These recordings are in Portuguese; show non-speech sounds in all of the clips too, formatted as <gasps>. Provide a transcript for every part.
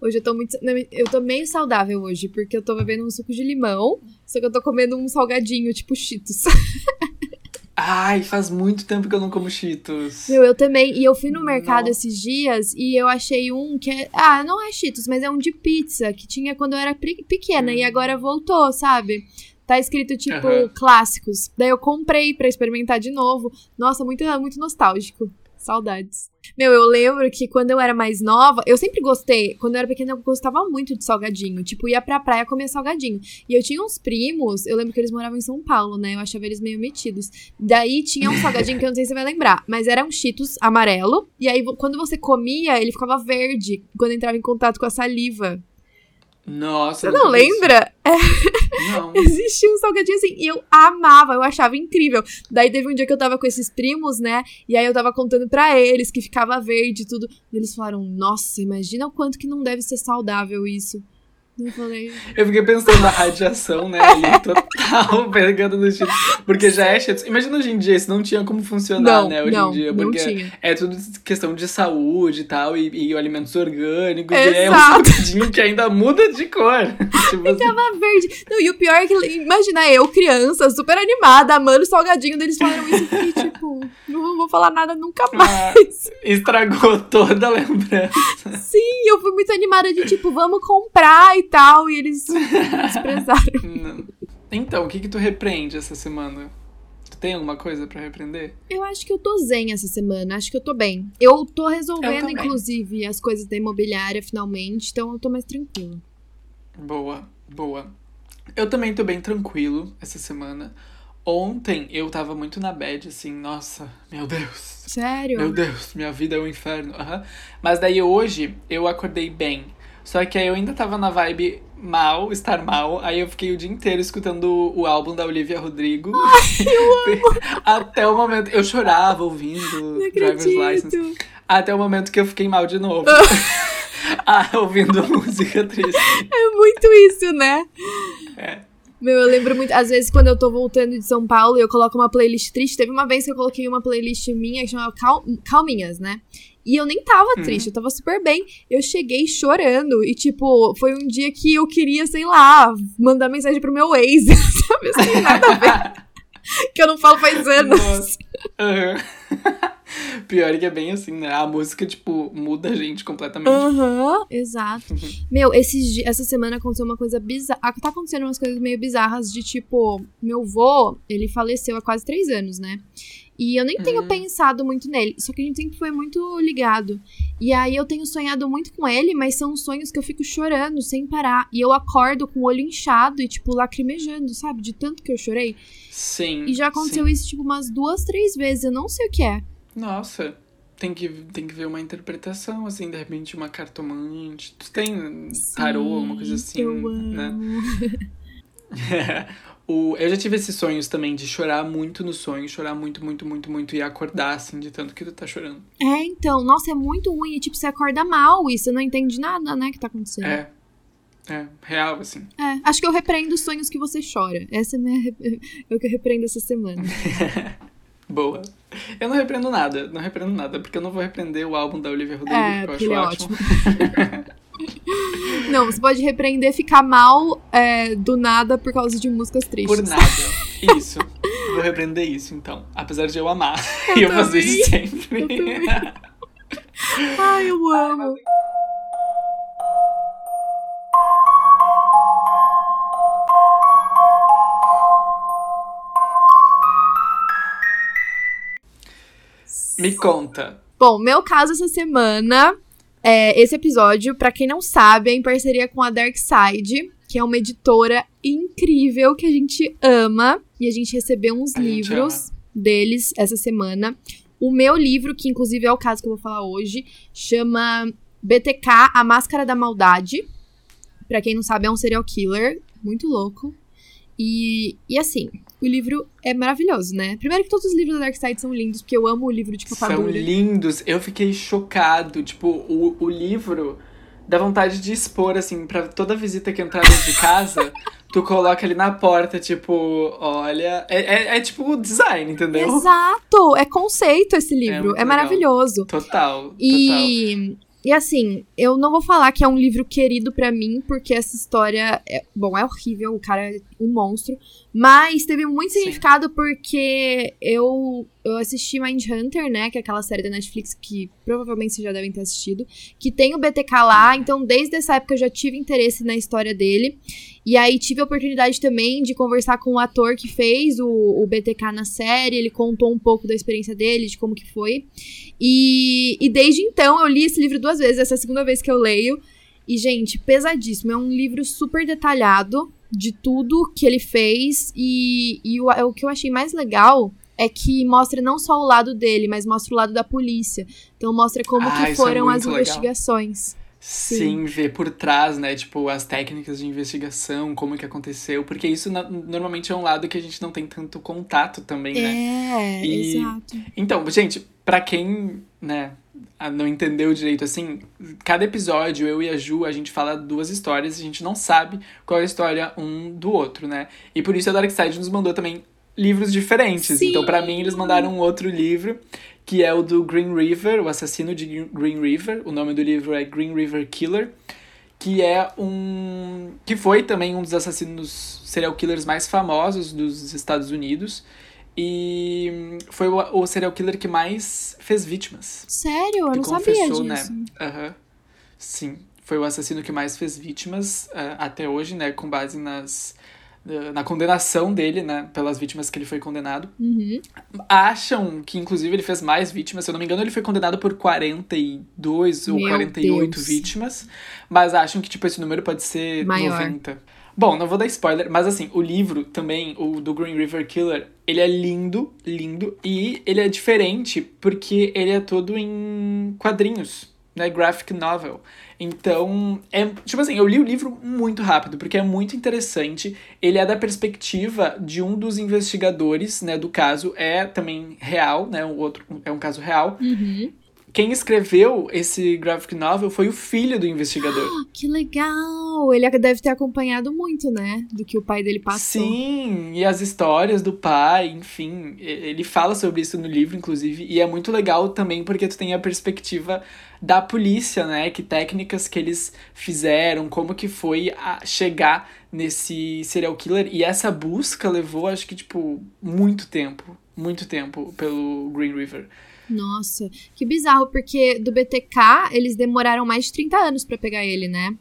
Hoje eu tô muito. Eu tô meio saudável hoje, porque eu tô bebendo um suco de limão, só que eu tô comendo um salgadinho, tipo Cheetos. <laughs> Ai, faz muito tempo que eu não como Cheetos. Meu, eu também. E eu fui no mercado Nossa. esses dias e eu achei um que é. Ah, não é Cheetos, mas é um de pizza que tinha quando eu era pequena hum. e agora voltou, sabe? Tá escrito tipo uhum. clássicos. Daí eu comprei para experimentar de novo. Nossa, muito, muito nostálgico. Saudades. Meu, eu lembro que quando eu era mais nova, eu sempre gostei. Quando eu era pequena, eu gostava muito de salgadinho. Tipo, ia pra praia comer salgadinho. E eu tinha uns primos, eu lembro que eles moravam em São Paulo, né? Eu achava eles meio metidos. Daí tinha um salgadinho que eu não sei se você vai lembrar, mas era um Cheetos amarelo. E aí, quando você comia, ele ficava verde quando entrava em contato com a saliva. Nossa. Você não lembra? É. Não. <laughs> Existia um salgadinho assim. E eu amava, eu achava incrível. Daí teve um dia que eu tava com esses primos, né? E aí eu tava contando para eles que ficava verde e tudo. E eles falaram: Nossa, imagina o quanto que não deve ser saudável isso. Eu falei. Eu fiquei pensando na radiação, né? Ali, <laughs> total, pegando no Cheetos. Porque já é Cheetos. Imagina hoje em dia, isso não tinha como funcionar, não, né? Hoje não, em dia. Porque é tudo questão de saúde e tal, e, e alimentos orgânicos. Exato. E é um salgadinho que ainda muda de cor. <laughs> <laughs> tipo assim. Ficava verde. Não, e o pior é que, imagina eu, criança, super animada, amando o salgadinho deles falaram isso. E, tipo, não vou falar nada nunca ah, mais. Ah, estragou toda a lembrança. Sim, eu fui muito animada de, tipo, vamos comprar e tal, e eles desprezaram. <laughs> Então, o que que tu repreende essa semana? Tu tem alguma coisa para repreender? Eu acho que eu tô zen essa semana, acho que eu tô bem. Eu tô resolvendo, eu inclusive, as coisas da imobiliária finalmente, então eu tô mais tranquila. Boa, boa. Eu também tô bem tranquilo essa semana. Ontem eu tava muito na bad, assim, nossa, meu Deus. Sério? Meu Deus, minha vida é um inferno. Uhum. Mas daí hoje eu acordei bem. Só que aí eu ainda tava na vibe mal, estar mal. Aí eu fiquei o dia inteiro escutando o álbum da Olivia Rodrigo. Ai, eu amo. <laughs> Até o momento. Eu chorava ouvindo Driver's License. Até o momento que eu fiquei mal de novo. ah, <laughs> ouvindo <laughs> música triste. É muito isso, né? É. Meu, eu lembro muito, às vezes, quando eu tô voltando de São Paulo e eu coloco uma playlist triste. Teve uma vez que eu coloquei uma playlist minha que chamava Cal Calminhas, né? E eu nem tava uhum. triste, eu tava super bem. Eu cheguei chorando. E, tipo, foi um dia que eu queria, sei lá, mandar mensagem pro meu ex. <laughs> Sabe assim, nada a ver. <laughs> que eu não falo faz anos. Uhum. <laughs> Pior que é bem assim, né? A música, tipo, muda a gente completamente. Aham, uhum, exato. Uhum. <laughs> Meu, esses, essa semana aconteceu uma coisa bizarra. Tá acontecendo umas coisas meio bizarras de tipo, meu vô, ele faleceu há quase três anos, né? E eu nem tenho hum. pensado muito nele, só que a gente sempre foi muito ligado. E aí eu tenho sonhado muito com ele, mas são sonhos que eu fico chorando sem parar. E eu acordo com o olho inchado e, tipo, lacrimejando, sabe? De tanto que eu chorei. Sim. E já aconteceu sim. isso, tipo, umas duas, três vezes. Eu não sei o que é. Nossa, tem que, tem que ver uma interpretação, assim, de repente uma cartomante. Tu tem tarô, Sim, uma coisa assim, eu né? <laughs> o, eu já tive esses sonhos também de chorar muito no sonho, chorar muito, muito, muito, muito e acordar, assim, de tanto que tu tá chorando. É, então, nossa, é muito ruim. E, tipo, você acorda mal e você não entende nada, né, que tá acontecendo. É. É, real, assim. É, acho que eu repreendo os sonhos que você chora. Essa é, minha, <laughs> é o que eu repreendo essa semana. <laughs> Boa. Eu não repreendo nada, não repreendo nada, porque eu não vou repreender o álbum da Olivia Rodrigo, é, que eu acho ótimo. ótimo. não, você pode repreender ficar mal é, do nada por causa de músicas tristes. Por nada. Isso. vou repreender isso, então. Apesar de eu amar. Eu <laughs> e eu fazer isso sempre. Eu Ai, eu amo. Ai, Me conta. Bom, meu caso essa semana, é, esse episódio, para quem não sabe, é em parceria com a Dark Side, que é uma editora incrível que a gente ama. E a gente recebeu uns a livros deles essa semana. O meu livro, que inclusive é o caso que eu vou falar hoje, chama BTK, A Máscara da Maldade. Pra quem não sabe, é um serial killer muito louco. E, e assim, o livro é maravilhoso, né? Primeiro que todos os livros da Dark Side são lindos, porque eu amo o livro de capa São lindos. Eu fiquei chocado. Tipo, o, o livro dá vontade de expor, assim, pra toda visita que entrar dentro de casa, <laughs> tu coloca ali na porta, tipo, olha. É, é, é tipo design, entendeu? Exato! É conceito esse livro. É, é maravilhoso. Total. E. Total. E assim, eu não vou falar que é um livro querido para mim, porque essa história, é, bom, é horrível, o cara é um monstro, mas teve muito significado Sim. porque eu eu assisti Mindhunter, né, que é aquela série da Netflix que provavelmente vocês já devem ter assistido, que tem o BTK lá, então desde essa época eu já tive interesse na história dele. E aí tive a oportunidade também de conversar com o ator que fez o, o BTK na série, ele contou um pouco da experiência dele, de como que foi. E, e desde então eu li esse livro duas vezes, essa é a segunda vez que eu leio. E, gente, pesadíssimo. É um livro super detalhado de tudo que ele fez. E, e o, o que eu achei mais legal é que mostra não só o lado dele, mas mostra o lado da polícia. Então mostra como ah, que é foram é as legal. investigações. Sim. Sim, ver por trás, né, tipo, as técnicas de investigação, como que aconteceu, porque isso na, normalmente é um lado que a gente não tem tanto contato também, né? É, e, exato. Então, gente, para quem, né, não entendeu direito assim, cada episódio, eu e a Ju, a gente fala duas histórias e a gente não sabe qual é a história um do outro, né? E por isso a Darkside nos mandou também livros diferentes. Sim. Então, para mim, eles mandaram um outro livro, que é o do Green River, o assassino de Green River. O nome do livro é Green River Killer, que é um que foi também um dos assassinos serial killers mais famosos dos Estados Unidos. E foi o, o serial killer que mais fez vítimas. Sério? Eu não sabia disso. Né? Uhum. Sim, foi o assassino que mais fez vítimas uh, até hoje, né? Com base nas na condenação dele, né, pelas vítimas que ele foi condenado. Uhum. Acham que, inclusive, ele fez mais vítimas. Se eu não me engano, ele foi condenado por 42 Meu ou 48 Deus. vítimas. Mas acham que, tipo, esse número pode ser Maior. 90. Bom, não vou dar spoiler, mas assim, o livro também, o do Green River Killer, ele é lindo, lindo, e ele é diferente porque ele é todo em quadrinhos né, graphic novel. Então, é, tipo assim, eu li o livro muito rápido, porque é muito interessante. Ele é da perspectiva de um dos investigadores, né, do caso, é também real, né, o outro é um caso real. Uhum. Quem escreveu esse graphic novel foi o filho do investigador. Ah, <gasps> que legal! Ele deve ter acompanhado muito, né? Do que o pai dele passou. Sim, e as histórias do pai, enfim. Ele fala sobre isso no livro, inclusive. E é muito legal também porque tu tem a perspectiva da polícia, né? Que técnicas que eles fizeram, como que foi a chegar nesse serial killer. E essa busca levou, acho que, tipo, muito tempo. Muito tempo pelo Green River. Nossa, que bizarro, porque do BTK eles demoraram mais de 30 anos para pegar ele, né?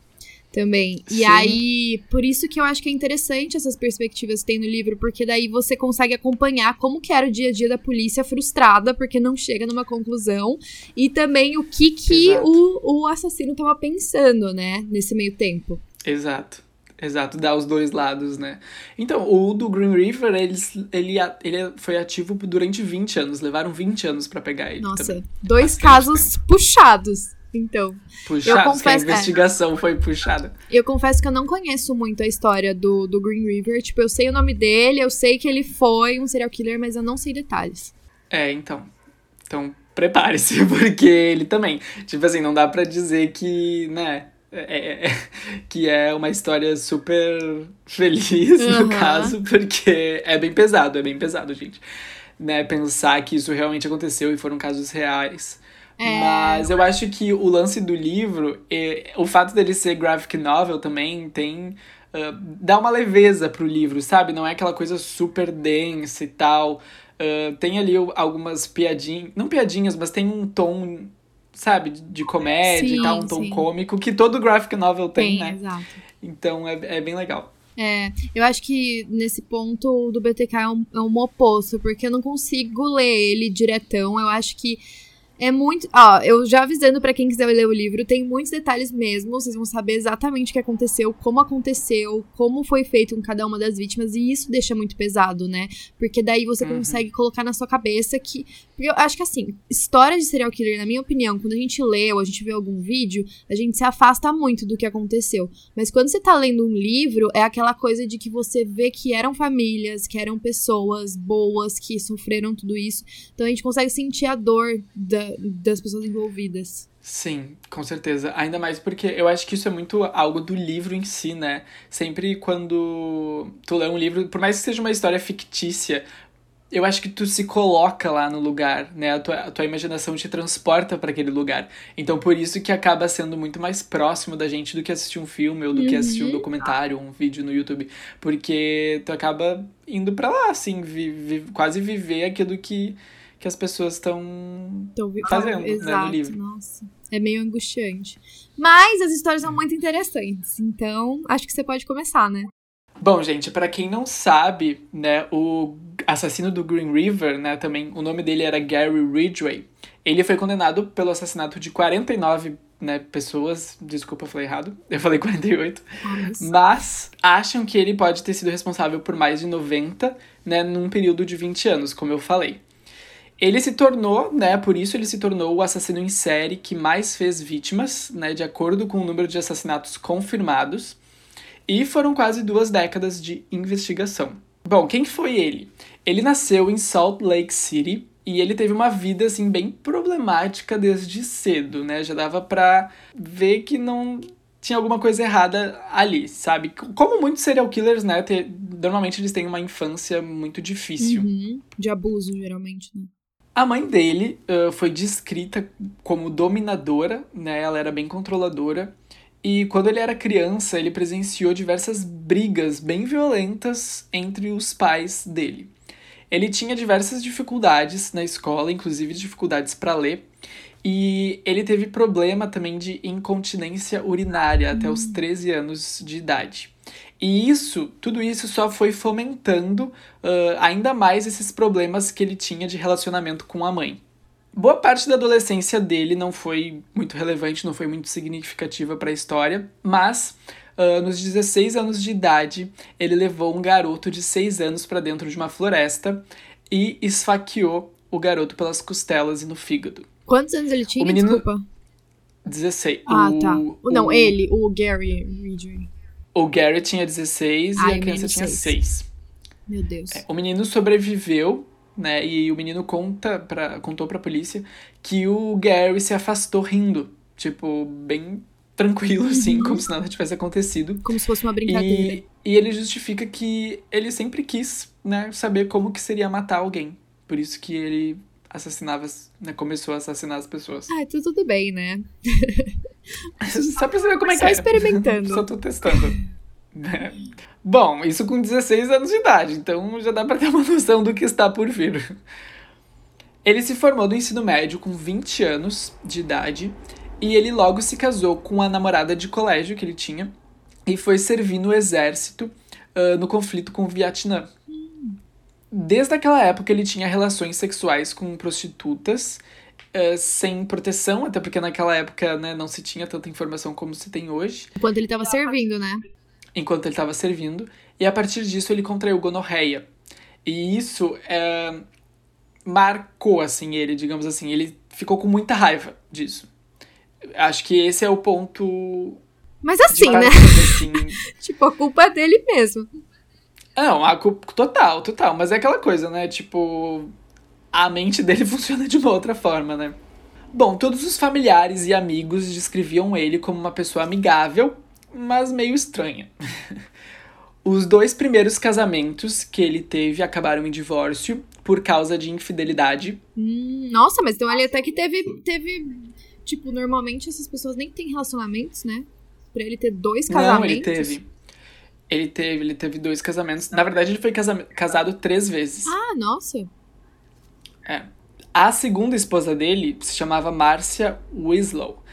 Também. Sim. E aí, por isso que eu acho que é interessante essas perspectivas que tem no livro, porque daí você consegue acompanhar como que era o dia a dia da polícia frustrada, porque não chega numa conclusão, e também o que que o, o assassino tava pensando, né, nesse meio tempo. Exato. Exato, dá os dois lados, né? Então, o do Green River, eles, ele, ele foi ativo durante 20 anos. Levaram 20 anos para pegar ele. Nossa, também. dois Bastante casos tempo. puxados. Então, Puxados, eu confesso, a investigação é, foi puxada. Eu confesso que eu não conheço muito a história do, do Green River. Tipo, eu sei o nome dele, eu sei que ele foi um serial killer, mas eu não sei detalhes. É, então. Então, prepare-se, <laughs> porque ele também. Tipo assim, não dá para dizer que, né? É, é, é, <laughs> que é uma história super feliz, uhum. no caso, porque é bem pesado, é bem pesado, gente. Né, pensar que isso realmente aconteceu e foram casos reais. É... Mas eu acho que o lance do livro, o fato dele ser graphic novel também tem. Uh, dá uma leveza pro livro, sabe? Não é aquela coisa super densa e tal. Uh, tem ali algumas piadinhas. Não piadinhas, mas tem um tom sabe, de comédia sim, e tal, um tom sim. cômico, que todo graphic novel tem, tem né? Exato. Então é, é bem legal. É, eu acho que nesse ponto do BTK é um, é um oposto, porque eu não consigo ler ele diretão. Eu acho que é muito. Ó, eu já avisando para quem quiser ler o livro, tem muitos detalhes mesmo. Vocês vão saber exatamente o que aconteceu, como aconteceu, como foi feito com cada uma das vítimas. E isso deixa muito pesado, né? Porque daí você uhum. consegue colocar na sua cabeça que. Porque eu acho que assim, história de serial killer, na minha opinião, quando a gente lê ou a gente vê algum vídeo, a gente se afasta muito do que aconteceu. Mas quando você tá lendo um livro, é aquela coisa de que você vê que eram famílias, que eram pessoas boas, que sofreram tudo isso. Então a gente consegue sentir a dor da das pessoas envolvidas. Sim, com certeza. Ainda mais porque eu acho que isso é muito algo do livro em si, né? Sempre quando tu lê um livro, por mais que seja uma história fictícia, eu acho que tu se coloca lá no lugar, né? A tua, a tua imaginação te transporta para aquele lugar. Então, por isso que acaba sendo muito mais próximo da gente do que assistir um filme ou do uhum. que assistir um uhum. documentário, um vídeo no YouTube. Porque tu acaba indo para lá, assim, vi, vi, quase viver aquilo que, que as pessoas estão fazendo ah, né, no livro. Nossa, é meio angustiante. Mas as histórias são muito interessantes, então acho que você pode começar, né? Bom, gente, para quem não sabe, né, o assassino do Green River, né, também o nome dele era Gary Ridgway. Ele foi condenado pelo assassinato de 49 né, pessoas, desculpa, eu falei errado, <laughs> eu falei 48, Nossa. mas acham que ele pode ter sido responsável por mais de 90, né, num período de 20 anos, como eu falei. Ele se tornou, né, por isso ele se tornou o assassino em série que mais fez vítimas, né, de acordo com o número de assassinatos confirmados. E foram quase duas décadas de investigação. Bom, quem foi ele? Ele nasceu em Salt Lake City e ele teve uma vida assim bem problemática desde cedo, né? Já dava para ver que não tinha alguma coisa errada ali, sabe? Como muitos serial killers, né? Normalmente eles têm uma infância muito difícil. Uhum. De abuso, geralmente, né? A mãe dele uh, foi descrita como dominadora, né? Ela era bem controladora. E quando ele era criança, ele presenciou diversas brigas bem violentas entre os pais dele. Ele tinha diversas dificuldades na escola, inclusive dificuldades para ler, e ele teve problema também de incontinência urinária até os 13 hum. anos de idade. E isso, tudo isso só foi fomentando uh, ainda mais esses problemas que ele tinha de relacionamento com a mãe. Boa parte da adolescência dele não foi muito relevante, não foi muito significativa para a história, mas uh, nos 16 anos de idade, ele levou um garoto de 6 anos para dentro de uma floresta e esfaqueou o garoto pelas costelas e no fígado. Quantos anos ele tinha? O menino... Desculpa. 16. Ah, o, tá. O, não, ele, o Gary Ridgway. O Gary tinha 16 Ai, e a criança tinha 6. Meu Deus. É, o menino sobreviveu né? E o menino conta pra, contou pra polícia que o Gary se afastou rindo. Tipo, bem tranquilo, assim, uhum. como se nada tivesse acontecido. Como se fosse uma brincadeira. E, e ele justifica que ele sempre quis, né, saber como que seria matar alguém. Por isso que ele assassinava, né, começou a assassinar as pessoas. Ah, tá tudo bem, né? <laughs> <laughs> Só pra saber como é que é. Só experimentando. Só tô testando. <laughs> Bom, isso com 16 anos de idade, então já dá para ter uma noção do que está por vir. Ele se formou do ensino médio com 20 anos de idade e ele logo se casou com a namorada de colégio que ele tinha e foi servir no exército uh, no conflito com o Vietnã. Desde aquela época ele tinha relações sexuais com prostitutas uh, sem proteção, até porque naquela época né, não se tinha tanta informação como se tem hoje. Enquanto ele estava servindo, né? enquanto ele estava servindo, e a partir disso ele contraiu gonorreia. E isso é, marcou, assim, ele, digamos assim, ele ficou com muita raiva disso. Acho que esse é o ponto. Mas assim, né? Assim. <laughs> tipo, a culpa é dele mesmo. Não, a culpa. Total, total. Mas é aquela coisa, né? Tipo. A mente dele <laughs> funciona de uma outra forma, né? Bom, todos os familiares e amigos descreviam ele como uma pessoa amigável, mas meio estranha. <laughs> Os dois primeiros casamentos que ele teve acabaram em divórcio por causa de infidelidade. Hum, nossa, mas então ele até que teve, teve. Tipo, normalmente essas pessoas nem têm relacionamentos, né? Pra ele ter dois casamentos. Não, ele teve. Ele teve, ele teve dois casamentos. Na verdade, ele foi casa casado três vezes. Ah, nossa. É. A segunda esposa dele se chamava Márcia Winslow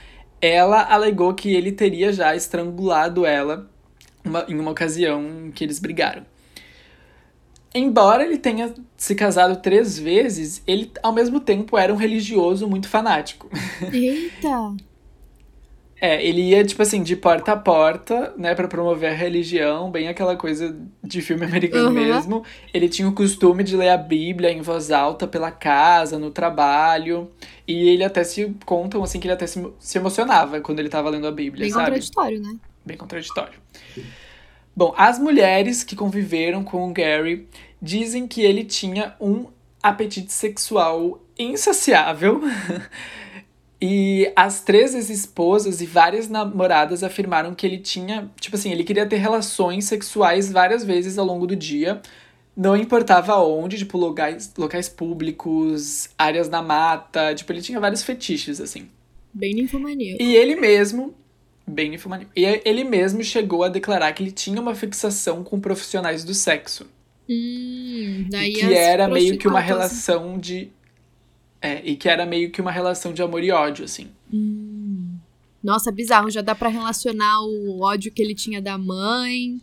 ela alegou que ele teria já estrangulado ela uma, em uma ocasião que eles brigaram. Embora ele tenha se casado três vezes, ele ao mesmo tempo era um religioso muito fanático. Eita! <laughs> É, ele ia, tipo assim, de porta a porta, né, para promover a religião, bem aquela coisa de filme americano uhum. mesmo. Ele tinha o costume de ler a Bíblia em voz alta pela casa, no trabalho. E ele até se contam, assim, que ele até se, se emocionava quando ele tava lendo a Bíblia, bem sabe? Bem contraditório, né? Bem contraditório. Bom, as mulheres que conviveram com o Gary dizem que ele tinha um apetite sexual insaciável. <laughs> E as três ex-esposas e várias namoradas afirmaram que ele tinha, tipo assim, ele queria ter relações sexuais várias vezes ao longo do dia, Não importava onde, tipo, locais, locais públicos, áreas na mata. Tipo, ele tinha vários fetiches, assim. Bem ninfomaníaco. E ele mesmo. Bem ninfomaníaco. E ele mesmo chegou a declarar que ele tinha uma fixação com profissionais do sexo. Hum, daí que era meio que uma prostitutas- relação de. É, e que era meio que uma relação de amor e ódio, assim. Nossa, bizarro. Já dá pra relacionar o ódio que ele tinha da mãe.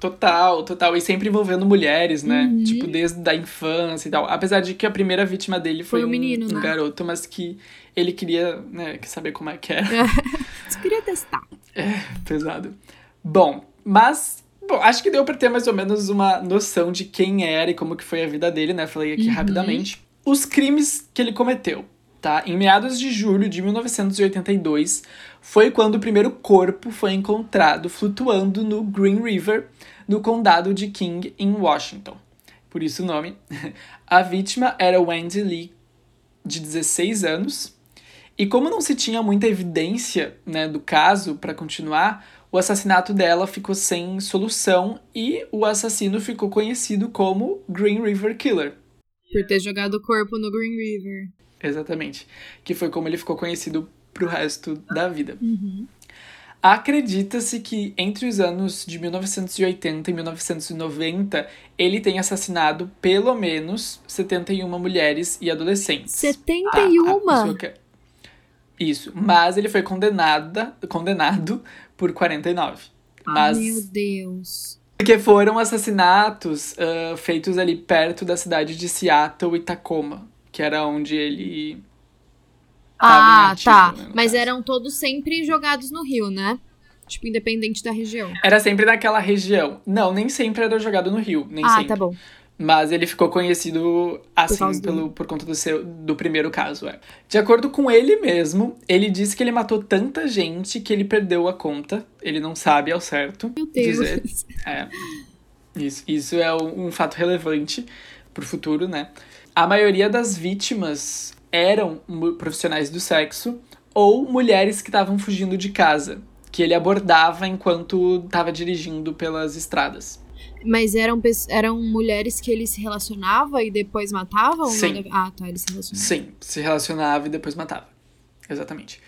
Total, total. E sempre envolvendo mulheres, né? Uhum. Tipo, desde a infância e tal. Apesar de que a primeira vítima dele foi, Foi um, menino, um né? garoto, mas que ele queria, né, saber como é que é. <laughs> Só queria testar. Pesado. Bom, mas. Bom, acho que deu pra ter mais ou menos uma noção de quem era e como que foi a vida dele, né? Falei aqui Uhum. rapidamente. Os crimes que ele cometeu, tá? Em meados de julho de 1982, foi quando o primeiro corpo foi encontrado flutuando no Green River, no condado de King, em Washington. Por isso o nome. <laughs> A vítima era Wendy Lee, de 16 anos, e como não se tinha muita evidência né, do caso para continuar, o assassinato dela ficou sem solução e o assassino ficou conhecido como Green River Killer. Por ter jogado o corpo no Green River. Exatamente. Que foi como ele ficou conhecido pro resto da vida. Uhum. Acredita-se que entre os anos de 1980 e 1990 ele tenha assassinado pelo menos 71 mulheres e adolescentes. 71? A- a pessoa que- Isso, mas ele foi condenada, condenado por 49. Mas Meu Deus. Porque foram assassinatos ah, feitos ali perto da cidade de Seattle e Tacoma, que era onde ele Ah, ativo, tá. né, Mas caso. eram todos sempre jogados no rio, né? Tipo, independente da região. era sempre naquela região. Não, nem sempre era jogado no Rio, nem ah, sempre. tá bom. Mas ele ficou conhecido assim pelo, por conta do seu do primeiro caso, é. De acordo com ele mesmo, ele disse que ele matou tanta gente que ele perdeu a conta. Ele não sabe ao certo Meu Deus. dizer. É. Isso, isso é um, fato relevante pro futuro, né? A maioria das vítimas eram profissionais do sexo ou mulheres que estavam fugindo de casa, que ele abordava enquanto estava dirigindo pelas estradas. Mas eram, eram mulheres que ele se relacionava e depois matavam? Sim. Nada- Ah, tá, ele se relacionava. Sim, se relacionava e depois matava. Exatamente.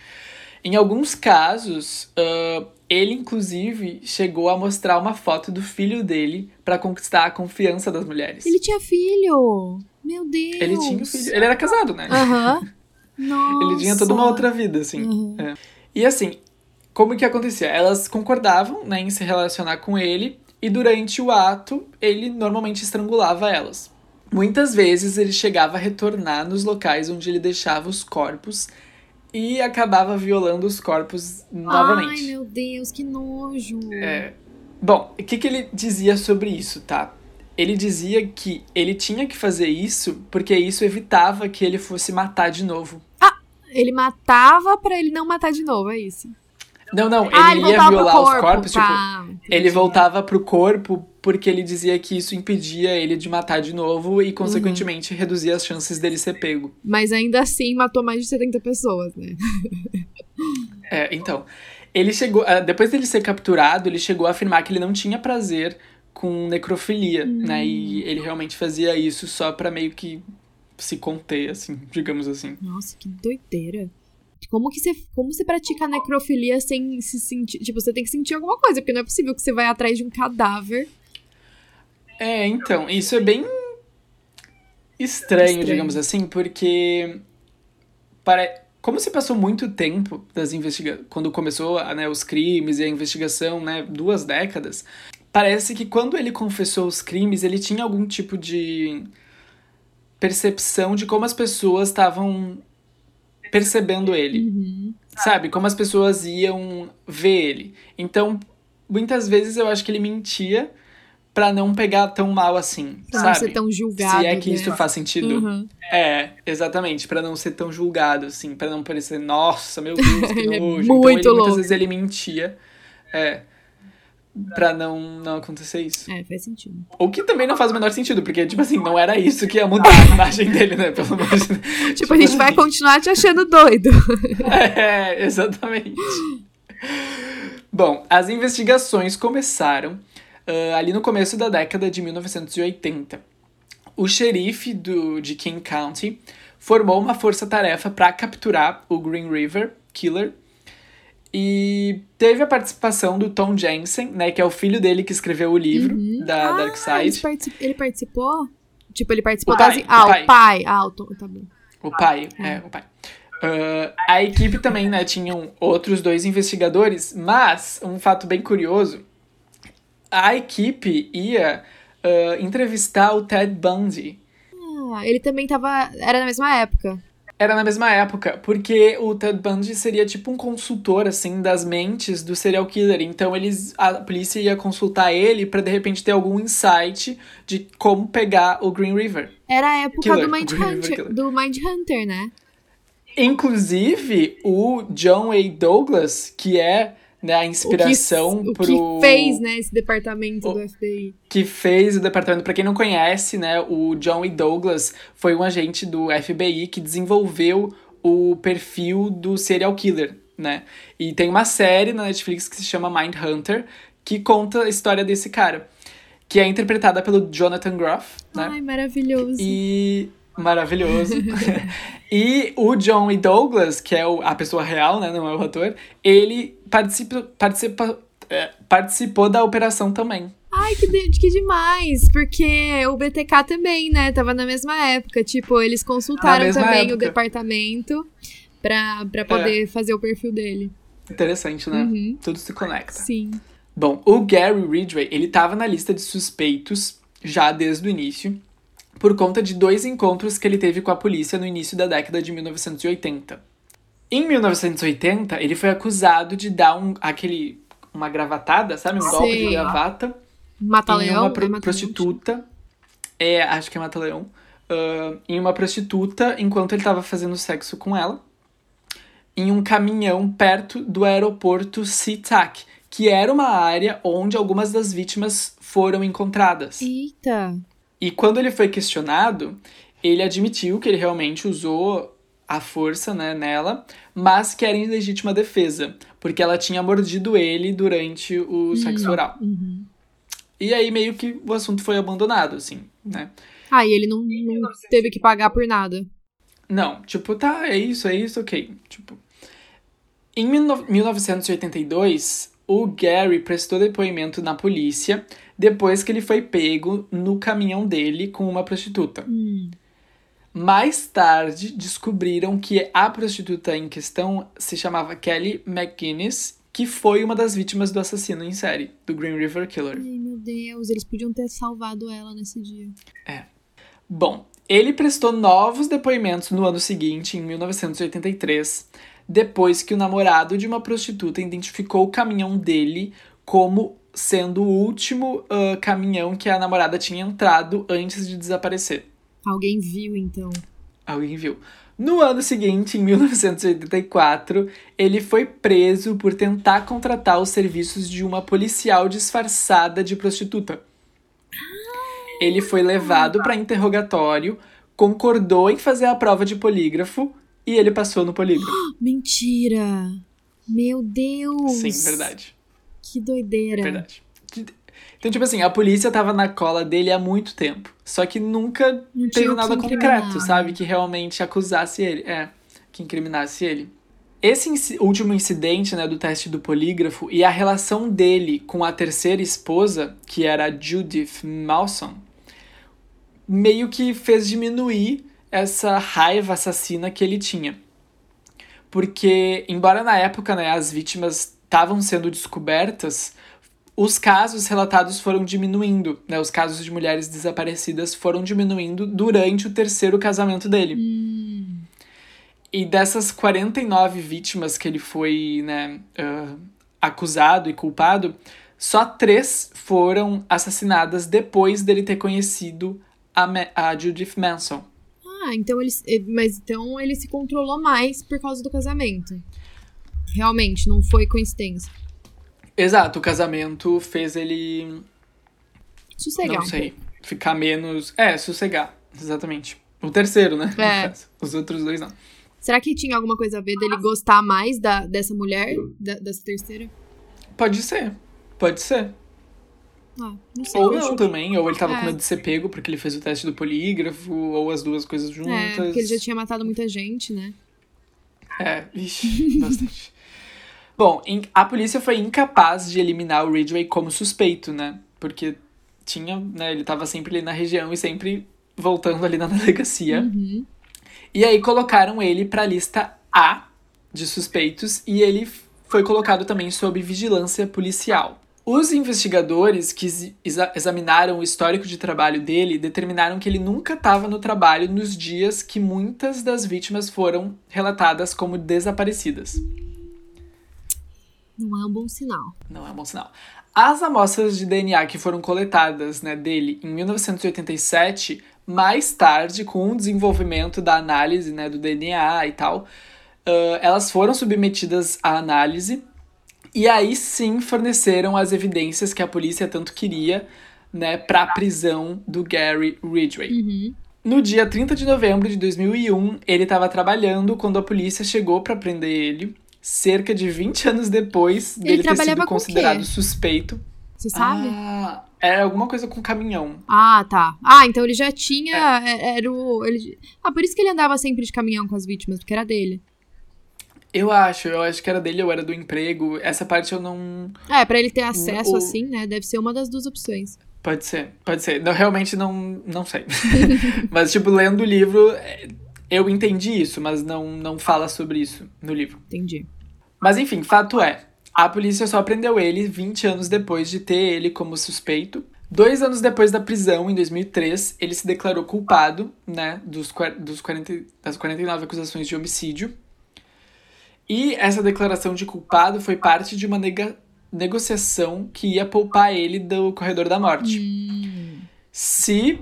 Em alguns casos, ah, ele inclusive chegou a mostrar uma foto do filho dele para conquistar a confiança das mulheres. Ele tinha filho! Meu Deus! Ele tinha filho. Ele era casado, né? Aham. <laughs> Nossa. Ele tinha toda uma outra vida, assim. Uhum. É. E assim, como que acontecia? Elas concordavam né, em se relacionar com ele e durante o ato ele normalmente estrangulava elas. Muitas vezes ele chegava a retornar nos locais onde ele deixava os corpos e acabava violando os corpos novamente. Ai, meu Deus, que nojo. É, Bom, o que, que ele dizia sobre isso, tá? Ele dizia que ele tinha que fazer isso porque isso evitava que ele fosse matar de novo. Ele matava pra ele não matar de novo, é isso. Não, não, ele ah, ele ia violar pro os corpo. corpos, tipo, tá, entendi. ele voltava pro corpo porque ele dizia que isso impedia ele de matar de novo Uhum. e, consequentemente, reduzia as chances dele ser pego. Mas ainda assim matou mais de 70 pessoas, né? <laughs> É, então, ele chegou, ah, depois dele ser capturado, ele chegou a afirmar que ele não tinha prazer com necrofilia, né? E ele realmente fazia isso só pra meio que se conter, assim, digamos assim. Nossa, que doideira. Como que você, como você pratica necrofilia sem se sentir. Tipo, você tem que sentir alguma coisa, porque não é possível que você vai atrás de um cadáver. É, então, isso é bem estranho, Estranho. digamos assim, porque para como se passou muito tempo das investiga quando começou né, os crimes e a investigação, né, duas décadas, parece que quando ele confessou os crimes, ele tinha algum tipo de percepção de como as pessoas estavam percebendo ele Uhum. sabe? Como as pessoas iam ver ele. Então, muitas vezes eu acho que ele mentia pra não pegar tão mal assim, Pra não sabe? ser tão julgado. Se é que né? isso faz sentido. Uhum. É, exatamente, pra não ser tão julgado, assim, pra não parecer, nossa, meu Deus, que Ele <laughs> é nojo. então, muito ele, muitas louco. vezes ele mentia, é, pra não, não acontecer isso. É, faz sentido. O que também não faz o menor sentido, porque, tipo assim, não era isso que ia mudar <laughs> a imagem dele, né? Pelo amor de Deus. <laughs> Tipo, a gente vai continuar te achando doido. <laughs> É, exatamente. Bom, as investigações começaram ah, ali no começo da década de 1980. o xerife do, de King County formou uma força-tarefa para capturar o Green River Killer. E teve a participação do Tom Jensen, né, que é o filho dele que escreveu o livro Uhum. da ah, Dark Side. Ele, ele participou? Tipo, ele participou O pai, das. Ah, o pai. pai. Ah, o Tom, tá bom. O pai, é, o pai. Ah, a equipe também, né, tinham outros dois investigadores, mas um fato bem curioso, a equipe ia ah, entrevistar o Ted Bundy. Ah, ele também tava. Era na mesma época. Era na mesma época, porque o Ted Bundy seria tipo um consultor, assim, das mentes do serial killer. Então eles, a polícia ia consultar ele pra de repente ter algum insight de como pegar o Green River. Era a época Killer, do Mindhunter, Killer. do Mindhunter, né? Inclusive, o John A. Douglas, que é né, a inspiração o que, o pro. que fez, né, esse departamento O- do FBI. que fez o departamento. Pra quem não conhece, né, o John E. Douglas foi um agente do FBI que desenvolveu o perfil do serial killer, né? E tem uma série na Netflix que se chama Mindhunter, que conta a história desse cara, que é interpretada pelo Jonathan Groff, né? Ai, maravilhoso. E maravilhoso. <laughs> e o John E. Douglas, que é o- a pessoa real, né, não é o ator, ele participa, participa, é, participou da operação também. Ai, que, de- que demais! Porque o BTK também, né? Tava na mesma época. Tipo, eles consultaram também o época. departamento pra, pra poder fazer o perfil dele. Interessante, né? Uhum. Tudo se conecta. Sim. Bom, o Gary Ridgway, ele tava na lista de suspeitos já desde o início, por conta de dois encontros que ele teve com a polícia no início da década de 1980. Em 1980, ele foi acusado de dar um, aquele, uma gravatada, sabe? Um golpe de gravata em Mata-leão? uma pro- é Mata-leão? prostituta. É, acho que é Mata-Leão. ah, em uma prostituta enquanto ele tava fazendo sexo com ela. Em um caminhão perto do aeroporto SeaTac, que era uma área onde algumas das vítimas foram encontradas. Eita. E quando ele foi questionado, ele admitiu que ele realmente usou a força né, nela, mas que era em legítima defesa, porque ela tinha mordido ele durante o sexo oral. Uhum. E aí meio que o assunto foi abandonado, assim, né? Ah, e ele não, não teve que pagar por nada. Não, tipo, tá, é isso, é isso, ok. Tipo, em 1982, o Gary prestou depoimento na polícia depois que ele foi pego no caminhão dele com uma prostituta. Hum. Mais tarde, descobriram que a prostituta em questão se chamava Kelly McGuinness, que foi uma das vítimas do assassino em série, do Green River Killer. Ai, meu Deus, eles podiam ter salvado ela nesse dia. Bom, ele prestou novos depoimentos no ano seguinte, em 1983, depois que o namorado de uma prostituta identificou o caminhão dele como sendo o último ah, caminhão que a namorada tinha entrado antes de desaparecer. Alguém viu, então. Alguém viu. No ano seguinte, em 1984, ele foi preso por tentar contratar os serviços de uma policial disfarçada de prostituta. Ele foi levado para interrogatório, concordou em fazer a prova de polígrafo e ele passou no polígrafo. <gasps> Mentira! Meu Deus! Sim, verdade. Que doideira. Verdade. Então, tipo assim, a polícia tava na cola dele há muito tempo. Só que nunca Não teve nada concreto, sabe? Que realmente acusasse ele. É, que incriminasse ele. Esse inci- último incidente, né, do teste do polígrafo e a relação dele com a terceira esposa, que era a Judith Malson, meio que fez diminuir essa raiva assassina que ele tinha. Porque, embora na época né, as vítimas estavam sendo descobertas, os casos relatados foram diminuindo, né? Os casos de mulheres desaparecidas foram diminuindo durante o terceiro casamento dele. Hum, E dessas 49 vítimas que ele foi né, ah, acusado e culpado, só três foram assassinadas depois dele ter conhecido a, Ma- a Judith Manson. Ah, então ele. Mas então ele se controlou mais por causa do casamento. Realmente, não foi coincidência. Exato, o casamento fez ele, Sossegar. não sei, ficar menos... É, sossegar, exatamente. O terceiro, né? É. Os outros dois não. Será que tinha alguma coisa a ver dele gostar mais da, dessa mulher? Da- dessa terceira? Pode ser, pode ser. Ah, não sei, Ou não também, ou ele tava É. com medo de ser pego porque ele fez o teste do polígrafo, ou as duas coisas juntas. É, porque ele já tinha matado muita gente, né? É, ixi, <laughs> bastante. Bom, a polícia foi incapaz de eliminar o Ridgway como suspeito, né? Porque tinha, né, ele tava sempre ali na região e sempre voltando ali na <laughs> delegacia. Uhum. E aí colocaram ele pra lista A de suspeitos e ele foi colocado também sob vigilância policial. Os investigadores que ex- exa- examinaram o histórico de trabalho dele determinaram que ele nunca estava no trabalho nos dias que muitas das vítimas foram relatadas como desaparecidas. Não é um bom sinal. Não é um bom sinal. As amostras de DNA que foram coletadas né, dele em 1987, mais tarde, com o desenvolvimento da análise né, do DNA e tal, ah, elas foram submetidas à análise e aí sim forneceram as evidências que a polícia tanto queria né, para a prisão do Gary Ridgway. Uhum. No dia 30 de novembro de 2001, ele estava trabalhando quando a polícia chegou para prender ele, cerca de 20 anos depois dele ter sido considerado suspeito. Você sabe? Ah, era alguma coisa com caminhão. Ah, tá. Ah, então ele já tinha. é- Era o. Ele... Ah, por isso que ele andava sempre de caminhão com as vítimas, porque era dele. Eu acho, eu acho que era dele ou era do emprego. Essa parte eu não. É, pra ele ter acesso O- assim, né? Deve ser uma das duas opções. Pode ser, pode ser. Eu realmente não, não sei. <laughs> mas, tipo, lendo o livro, é, eu entendi isso, mas não, não fala sobre isso no livro. Entendi. Mas enfim, fato é, a polícia só prendeu ele 20 anos depois de ter ele como suspeito. Dois anos depois da prisão, em 2003, ele se declarou culpado, né, dos, dos 40, das 49 acusações de homicídio. E essa declaração de culpado foi parte de uma nega- negociação que ia poupar ele do corredor da morte. Hum. Se,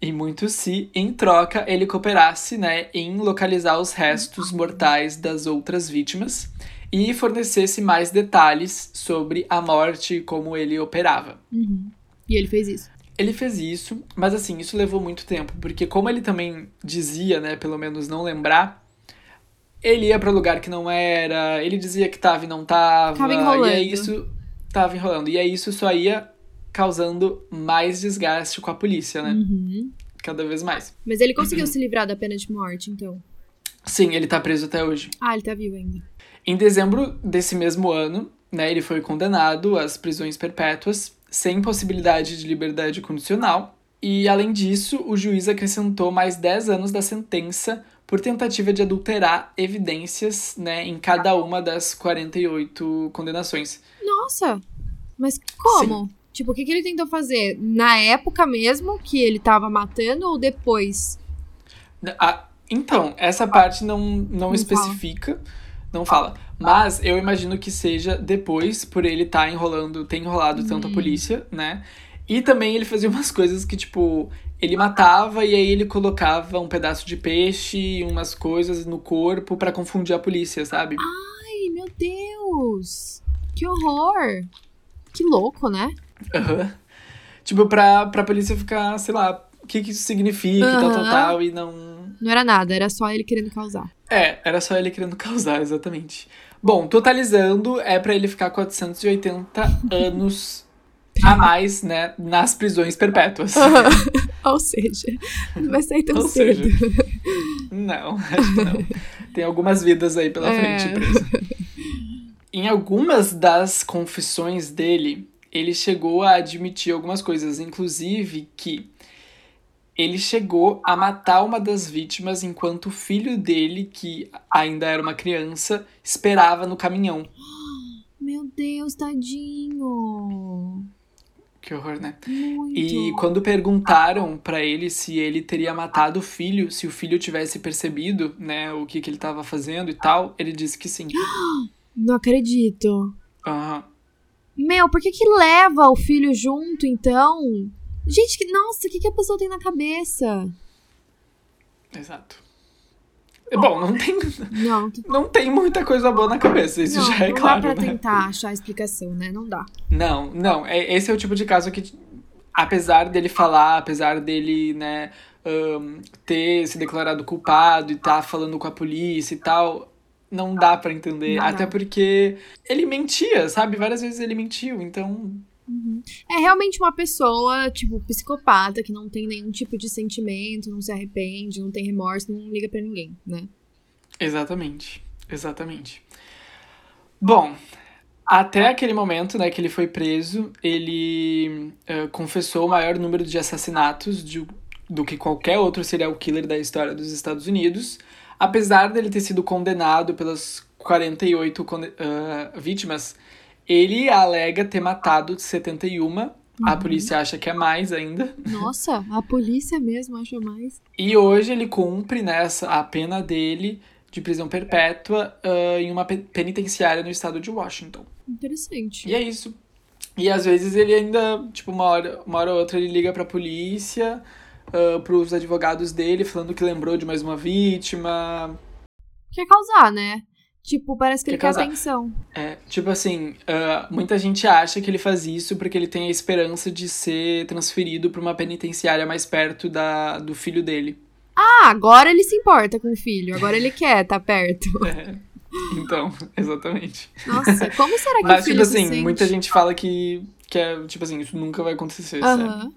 e muito se, em troca, ele cooperasse né, em localizar os restos mortais das outras vítimas e fornecesse mais detalhes sobre a morte e como ele operava. Uhum. E ele fez isso. Ele fez isso, mas assim, isso levou muito tempo, porque como ele também dizia, né, pelo menos não lembrar, ele ia para lugar que não era, ele dizia que tava e não tava, Tava e enrolando. aí isso tava enrolando, e aí isso só ia causando mais desgaste com a polícia, né? Uhum. Cada vez mais. Mas ele conseguiu se livrar da pena de morte, então. Sim, ele tá preso até hoje. Ah, ele tá vivo ainda. Em dezembro desse mesmo ano, né, ele foi condenado às prisões perpétuas, sem possibilidade de liberdade condicional. E, além disso, o juiz acrescentou mais 10 anos da sentença por tentativa de adulterar evidências né, em cada uma das 48 condenações. Nossa! Mas como? Tipo, o que, que ele tentou fazer? Na época mesmo que ele tava matando ou depois? Ah, então, essa parte não, não, Não especifica, não fala. Mas eu imagino que seja depois, por ele estar enrolando, ter enrolado tanto a polícia, né? E também ele fazia umas coisas que, tipo, ele matava e aí ele colocava um pedaço de peixe e umas coisas no corpo pra confundir a polícia, sabe? Ai, meu Deus! Que horror! Que louco, né? Aham. Tipo, pra, pra polícia ficar, sei lá, o que, que isso significa e tal, tal, tal, e não. Não era nada, era só ele querendo causar. É, era só ele querendo <laughs> causar, exatamente. Bom, totalizando, é pra ele ficar 480 anos a mais, né, nas prisões perpétuas. <laughs> Ou seja, não vai sair tão Ou cedo. seja, não, <laughs> acho que não. Tem algumas vidas aí pela É. frente preso. Em algumas das confissões dele, ele chegou a admitir algumas coisas, inclusive que ele chegou a matar uma das vítimas enquanto o filho dele, que ainda era uma criança, esperava no caminhão. <gasps> Meu Deus, tadinho. Que horror, né? Muito. E quando perguntaram pra ele se ele teria matado o filho, se o filho tivesse percebido, né, o que, que ele tava fazendo e tal, ele disse que sim. <gasps> Não acredito. Aham. Meu, por que que leva o filho junto, então? Gente, que, nossa, o que, que a pessoa tem na cabeça? Exato. Bom, não tem, Não, não tem muita coisa boa na cabeça, isso não, já é não claro, dá pra né? tentar achar a explicação, né? Não dá. Não, não, é, esse é o tipo de caso que, apesar dele falar, apesar dele, né, ahn, ter se declarado culpado e tá falando com a polícia e tal, não dá pra entender. Não até porque ele mentia, sabe? Várias vezes ele mentiu, então. Uhum. É realmente uma pessoa, tipo, psicopata, que não tem nenhum tipo de sentimento, não se arrepende, não tem remorso, não liga para ninguém, né? Exatamente. Exatamente. Bom, até aquele momento, né, que ele foi preso, ele uh, confessou o maior número de assassinatos de, do que qualquer outro serial killer da história dos Estados Unidos, apesar dele ter sido condenado pelas 48 uh, vítimas, ele alega ter matado 71. Uhum. A polícia acha que é mais ainda. Nossa, a polícia mesmo acha mais. E hoje ele cumpre nessa né, a pena dele de prisão perpétua uh, em uma penitenciária no estado de Washington. Interessante. E é isso. E às vezes ele ainda, tipo, uma hora, uma hora ou outra ele liga pra polícia, uh, pros advogados dele, falando que lembrou de mais uma vítima. Quer causar, né? Tipo, parece que quer ele causar. quer atenção. É, tipo assim, uh, muita gente acha que ele faz isso porque ele tem a esperança de ser transferido para uma penitenciária mais perto da, do filho dele. Ah, agora ele se importa com o filho, agora ele <laughs> quer estar tá perto. É. Então, <laughs> exatamente. Nossa, como será que Mas, o filho tipo assim, se sente? muita gente fala que, que é, tipo assim, isso nunca vai acontecer, uhum.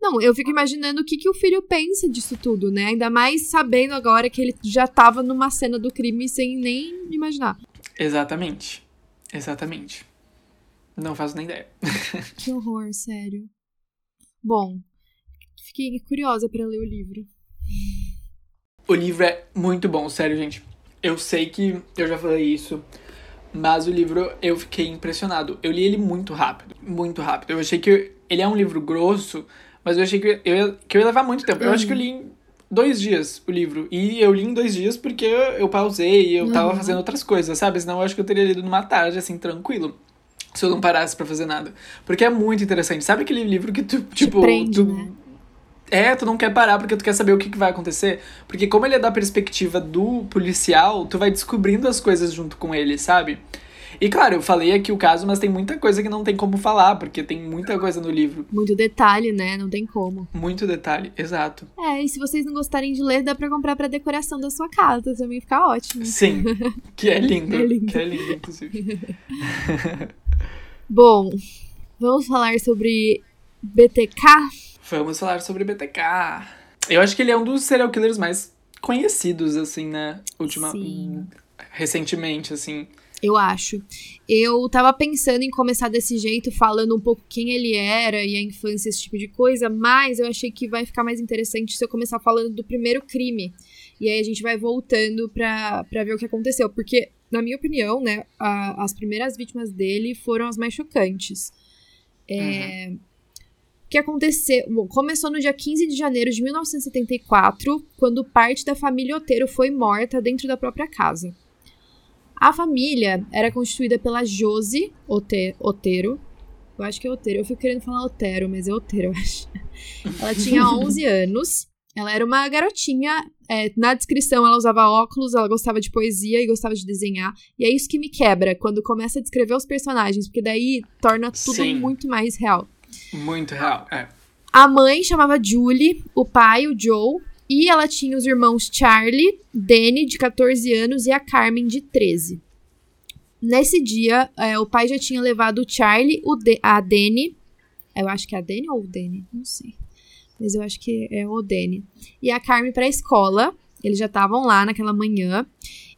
Não, eu fico imaginando o que, que o filho pensa disso tudo, né? Ainda mais sabendo agora que ele já tava numa cena do crime sem nem imaginar. Exatamente. Exatamente. Não faço nem ideia. <laughs> Que horror, sério. Bom, fiquei curiosa para ler o livro. O livro é muito bom, sério, gente. Eu sei que eu já falei isso, mas o livro eu fiquei impressionado. Eu li ele muito rápido, muito rápido. Eu achei que ele é um livro grosso, mas eu achei que eu ia, que eu ia levar muito tempo. Eu acho que eu li em dois dias o livro. E eu li em dois dias porque eu, eu pausei e eu uhum. tava fazendo outras coisas, sabe? Senão eu acho que eu teria lido numa tarde, assim, tranquilo. Se eu não parasse para fazer nada. Porque é muito interessante. Sabe aquele livro que tu, tipo, prende, tu, né? É, tu não quer parar porque tu quer saber o que, que vai acontecer. Porque como ele é da perspectiva do policial, tu vai descobrindo as coisas junto com ele, sabe? E claro, eu falei aqui o caso, mas tem muita coisa que não tem como falar, porque tem muita coisa no livro. Muito detalhe, né? Não tem como. Muito detalhe, exato. É, e se vocês não gostarem de ler, dá pra comprar pra decoração da sua casa, também fica ótimo. Sim, <laughs> que é lindo. É lindo. Que é lindo, inclusive. <laughs> Bom, vamos falar sobre BTK? Vamos falar sobre BTK. Eu acho que ele é um dos serial killers mais conhecidos, assim, né? Última. Sim. Recentemente, assim. Eu acho. Eu tava pensando em começar desse jeito, falando um pouco quem ele era e a infância, esse tipo de coisa, mas eu achei que vai ficar mais interessante se eu começar falando do primeiro crime. E aí a gente vai voltando pra, pra ver o que aconteceu. Porque, na minha opinião, né, a, as primeiras vítimas dele foram as mais chocantes. É. Uhum que aconteceu. Bom, começou no dia 15 de janeiro de 1974, quando parte da família Otero foi morta dentro da própria casa. A família era constituída pela Josie Otero. Eu acho que é Otero. Eu fico querendo falar Otero, mas é Otero, <laughs> eu acho. Ela tinha 11 <laughs> anos. Ela era uma garotinha. É, na descrição, ela usava óculos, ela gostava de poesia e gostava de desenhar. E é isso que me quebra quando começa a descrever os personagens, porque daí torna tudo Sim. muito mais real. Muito real, é. A mãe chamava Julie, o pai, o Joe, e ela tinha os irmãos Charlie, Danny, de 14 anos, e a Carmen, de 13. Nesse dia, é, o pai já tinha levado o Charlie, o de a Danny. Eu acho que é a Danny ou o Danny? Não sei. Mas eu acho que é o Danny. E a Carmen para a escola. Eles já estavam lá naquela manhã.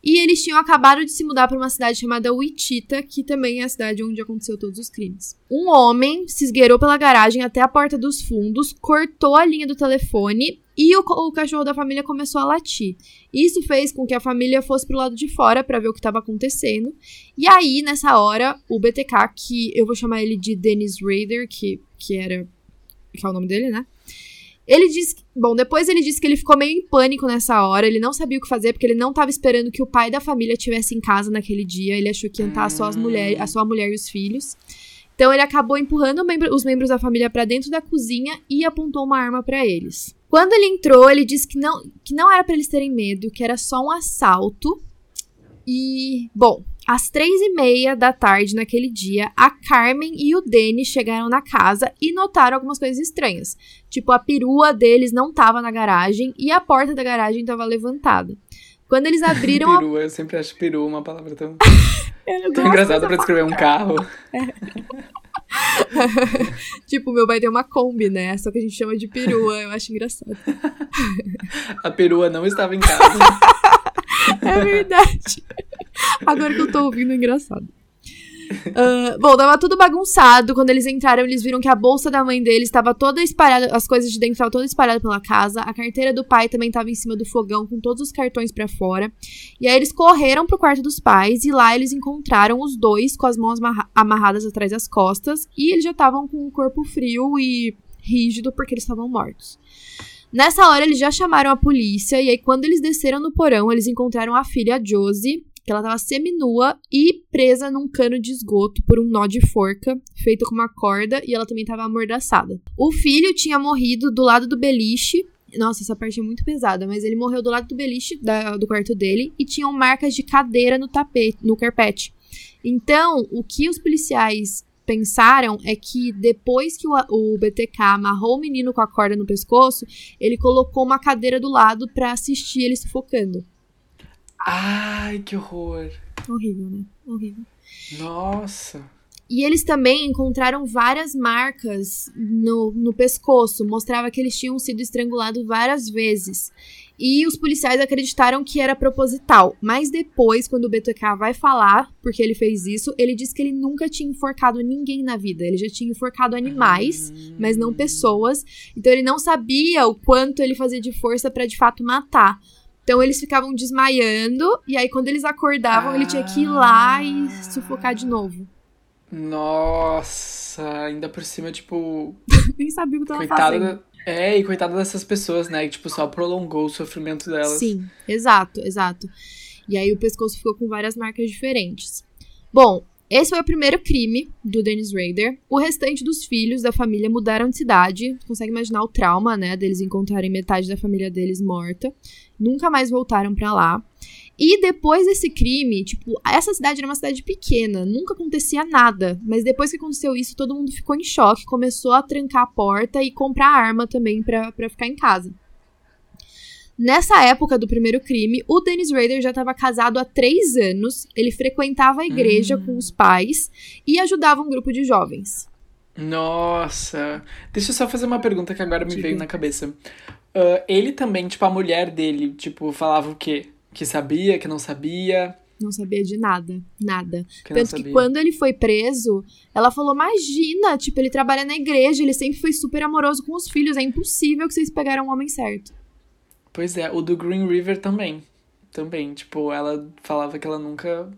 E eles tinham acabado de se mudar para uma cidade chamada Wichita, que também é a cidade onde aconteceu todos os crimes. Um homem se esgueirou pela garagem até a porta dos fundos, cortou a linha do telefone e o, o cachorro da família começou a latir. Isso fez com que a família fosse pro lado de fora para ver o que estava acontecendo. E aí, nessa hora, o BTK, que eu vou chamar ele de Dennis Rader, que, que era. que é o nome dele, né? Ele disse. Bom, depois ele disse que ele ficou meio em pânico nessa hora. Ele não sabia o que fazer, porque ele não estava esperando que o pai da família estivesse em casa naquele dia. Ele achou que ia estar só as mulheres, a sua mulher e os filhos. Então ele acabou empurrando os membros da família para dentro da cozinha e apontou uma arma para eles. Quando ele entrou, ele disse que não, que não era para eles terem medo, que era só um assalto. E, bom, às três e meia da tarde naquele dia, a Carmen e o Danny chegaram na casa e notaram algumas coisas estranhas. Tipo, a perua deles não estava na garagem e a porta da garagem estava levantada. Quando eles <laughs> abriram. perua, a... eu sempre acho perua uma palavra tão. <laughs> tão engraçada pra descrever um carro. <laughs> Tipo, meu pai tem uma Kombi, né? Só que a gente chama de perua, eu acho engraçado. a perua não estava em casa. É verdade. Agora que eu tô ouvindo, é engraçado. Uh, bom, tava tudo bagunçado. Quando eles entraram, eles viram que a bolsa da mãe deles estava toda espalhada, as coisas de dentro estavam todas espalhadas pela casa. A carteira do pai também estava em cima do fogão, com todos os cartões para fora. E aí eles correram pro quarto dos pais e lá eles encontraram os dois com as mãos amarradas atrás das costas. E eles já estavam com o corpo frio e rígido porque eles estavam mortos. Nessa hora, eles já chamaram a polícia, e aí, quando eles desceram no porão, eles encontraram a filha Josie, que ela estava seminua e presa num cano de esgoto por um nó de forca feito com uma corda e ela também estava amordaçada. O filho tinha morrido do lado do beliche. Nossa, essa parte é muito pesada, mas ele morreu do lado do beliche da, do quarto dele e tinham marcas de cadeira no tapete, no carpete. Então, o que os policiais pensaram é que depois que o, o, BTK amarrou o menino com a corda no pescoço, ele colocou uma cadeira do lado para assistir ele sufocando. Ai, que horror. Horrível, né? Horrível. Nossa. E eles também encontraram várias marcas no, no pescoço. Mostrava que eles tinham sido estrangulados várias vezes. E os policiais acreditaram que era proposital. Mas depois, quando o BTK vai falar porque ele fez isso, ele diz que ele nunca tinha enforcado ninguém na vida. Ele já tinha enforcado animais, mas não pessoas. Então ele não sabia o quanto ele fazia de força para de fato matar. Então eles ficavam desmaiando, e aí quando eles acordavam, ah. ele tinha que ir lá e sufocar de novo. Nossa, ainda por cima, tipo. <laughs> Nem sabia o que tava coitada fazendo. É, e coitada dessas pessoas, né? Que, tipo, só prolongou o sofrimento delas. Sim, exato, exato. E aí o pescoço ficou com várias marcas diferentes. Bom, esse foi o primeiro crime do Dennis Rader. O restante dos filhos da família mudaram de cidade. Consegue imaginar o trauma, né? Deles encontrarem metade da família deles morta. Nunca mais voltaram para lá. E depois desse crime, tipo, essa cidade era uma cidade pequena, nunca acontecia nada. Mas depois que aconteceu isso, todo mundo ficou em choque, começou a trancar a porta e comprar arma também para ficar em casa. Nessa época do primeiro crime, o Dennis Rader já estava casado há três anos. Ele frequentava a igreja hum. com os pais e ajudava um grupo de jovens. Nossa! Deixa eu só fazer uma pergunta que agora me Diga. veio na cabeça. Uh, ele também, tipo, a mulher dele, tipo, falava o quê? Que sabia, que não sabia? Não sabia de nada, nada. Que Tanto que quando ele foi preso, ela falou: Imagina, tipo, ele trabalha na igreja, ele sempre foi super amoroso com os filhos, é impossível que vocês pegaram o homem certo. Pois é, o do Green River também. Também, tipo, ela falava que ela nunca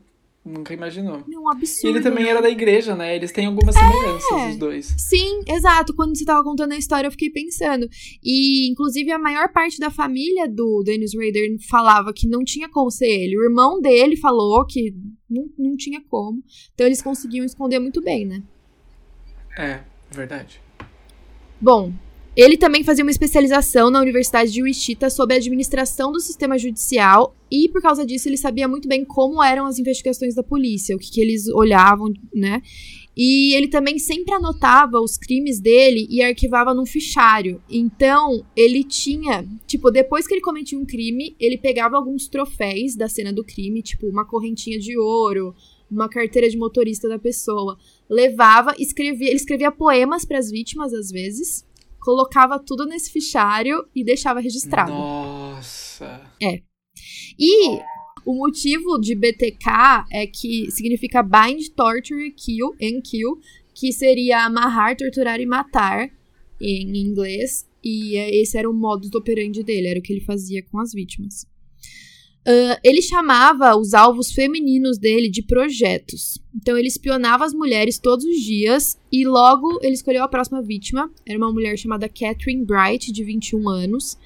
nunca imaginou. É um absurdo. E ele também né? era da igreja, né? Eles têm algumas é. semelhanças, os dois. Sim, exato. Quando você tava contando a história, eu fiquei pensando. E, inclusive, a maior parte da família do Dennis Rader falava que não tinha como ser ele. O irmão dele falou que não, não tinha como. Então, eles conseguiam esconder muito bem, né? É, verdade. Bom, ele também fazia uma especialização na Universidade de Wichita sobre a administração do sistema judicial e, por causa disso, ele sabia muito bem como eram as investigações da polícia, o que, que eles olhavam, né? E ele também sempre anotava os crimes dele e arquivava num fichário. Então, ele tinha, tipo, depois que ele cometia um crime, ele pegava alguns troféus da cena do crime, tipo, uma correntinha de ouro, uma carteira de motorista da pessoa, levava, escrevia, ele escrevia poemas para as vítimas às vezes colocava tudo nesse fichário e deixava registrado. Nossa! É. E o motivo de BTK é que significa Bind, Torture, Kill and Kill, que seria amarrar, torturar e matar em inglês. E é, esse era o modus operandi dele, era o que ele fazia com as vítimas. Uh, ele chamava os alvos femininos dele de projetos. Então ele espionava as mulheres todos os dias e logo ele escolheu a próxima vítima. Era uma mulher chamada Catherine Bright, de 21 anos.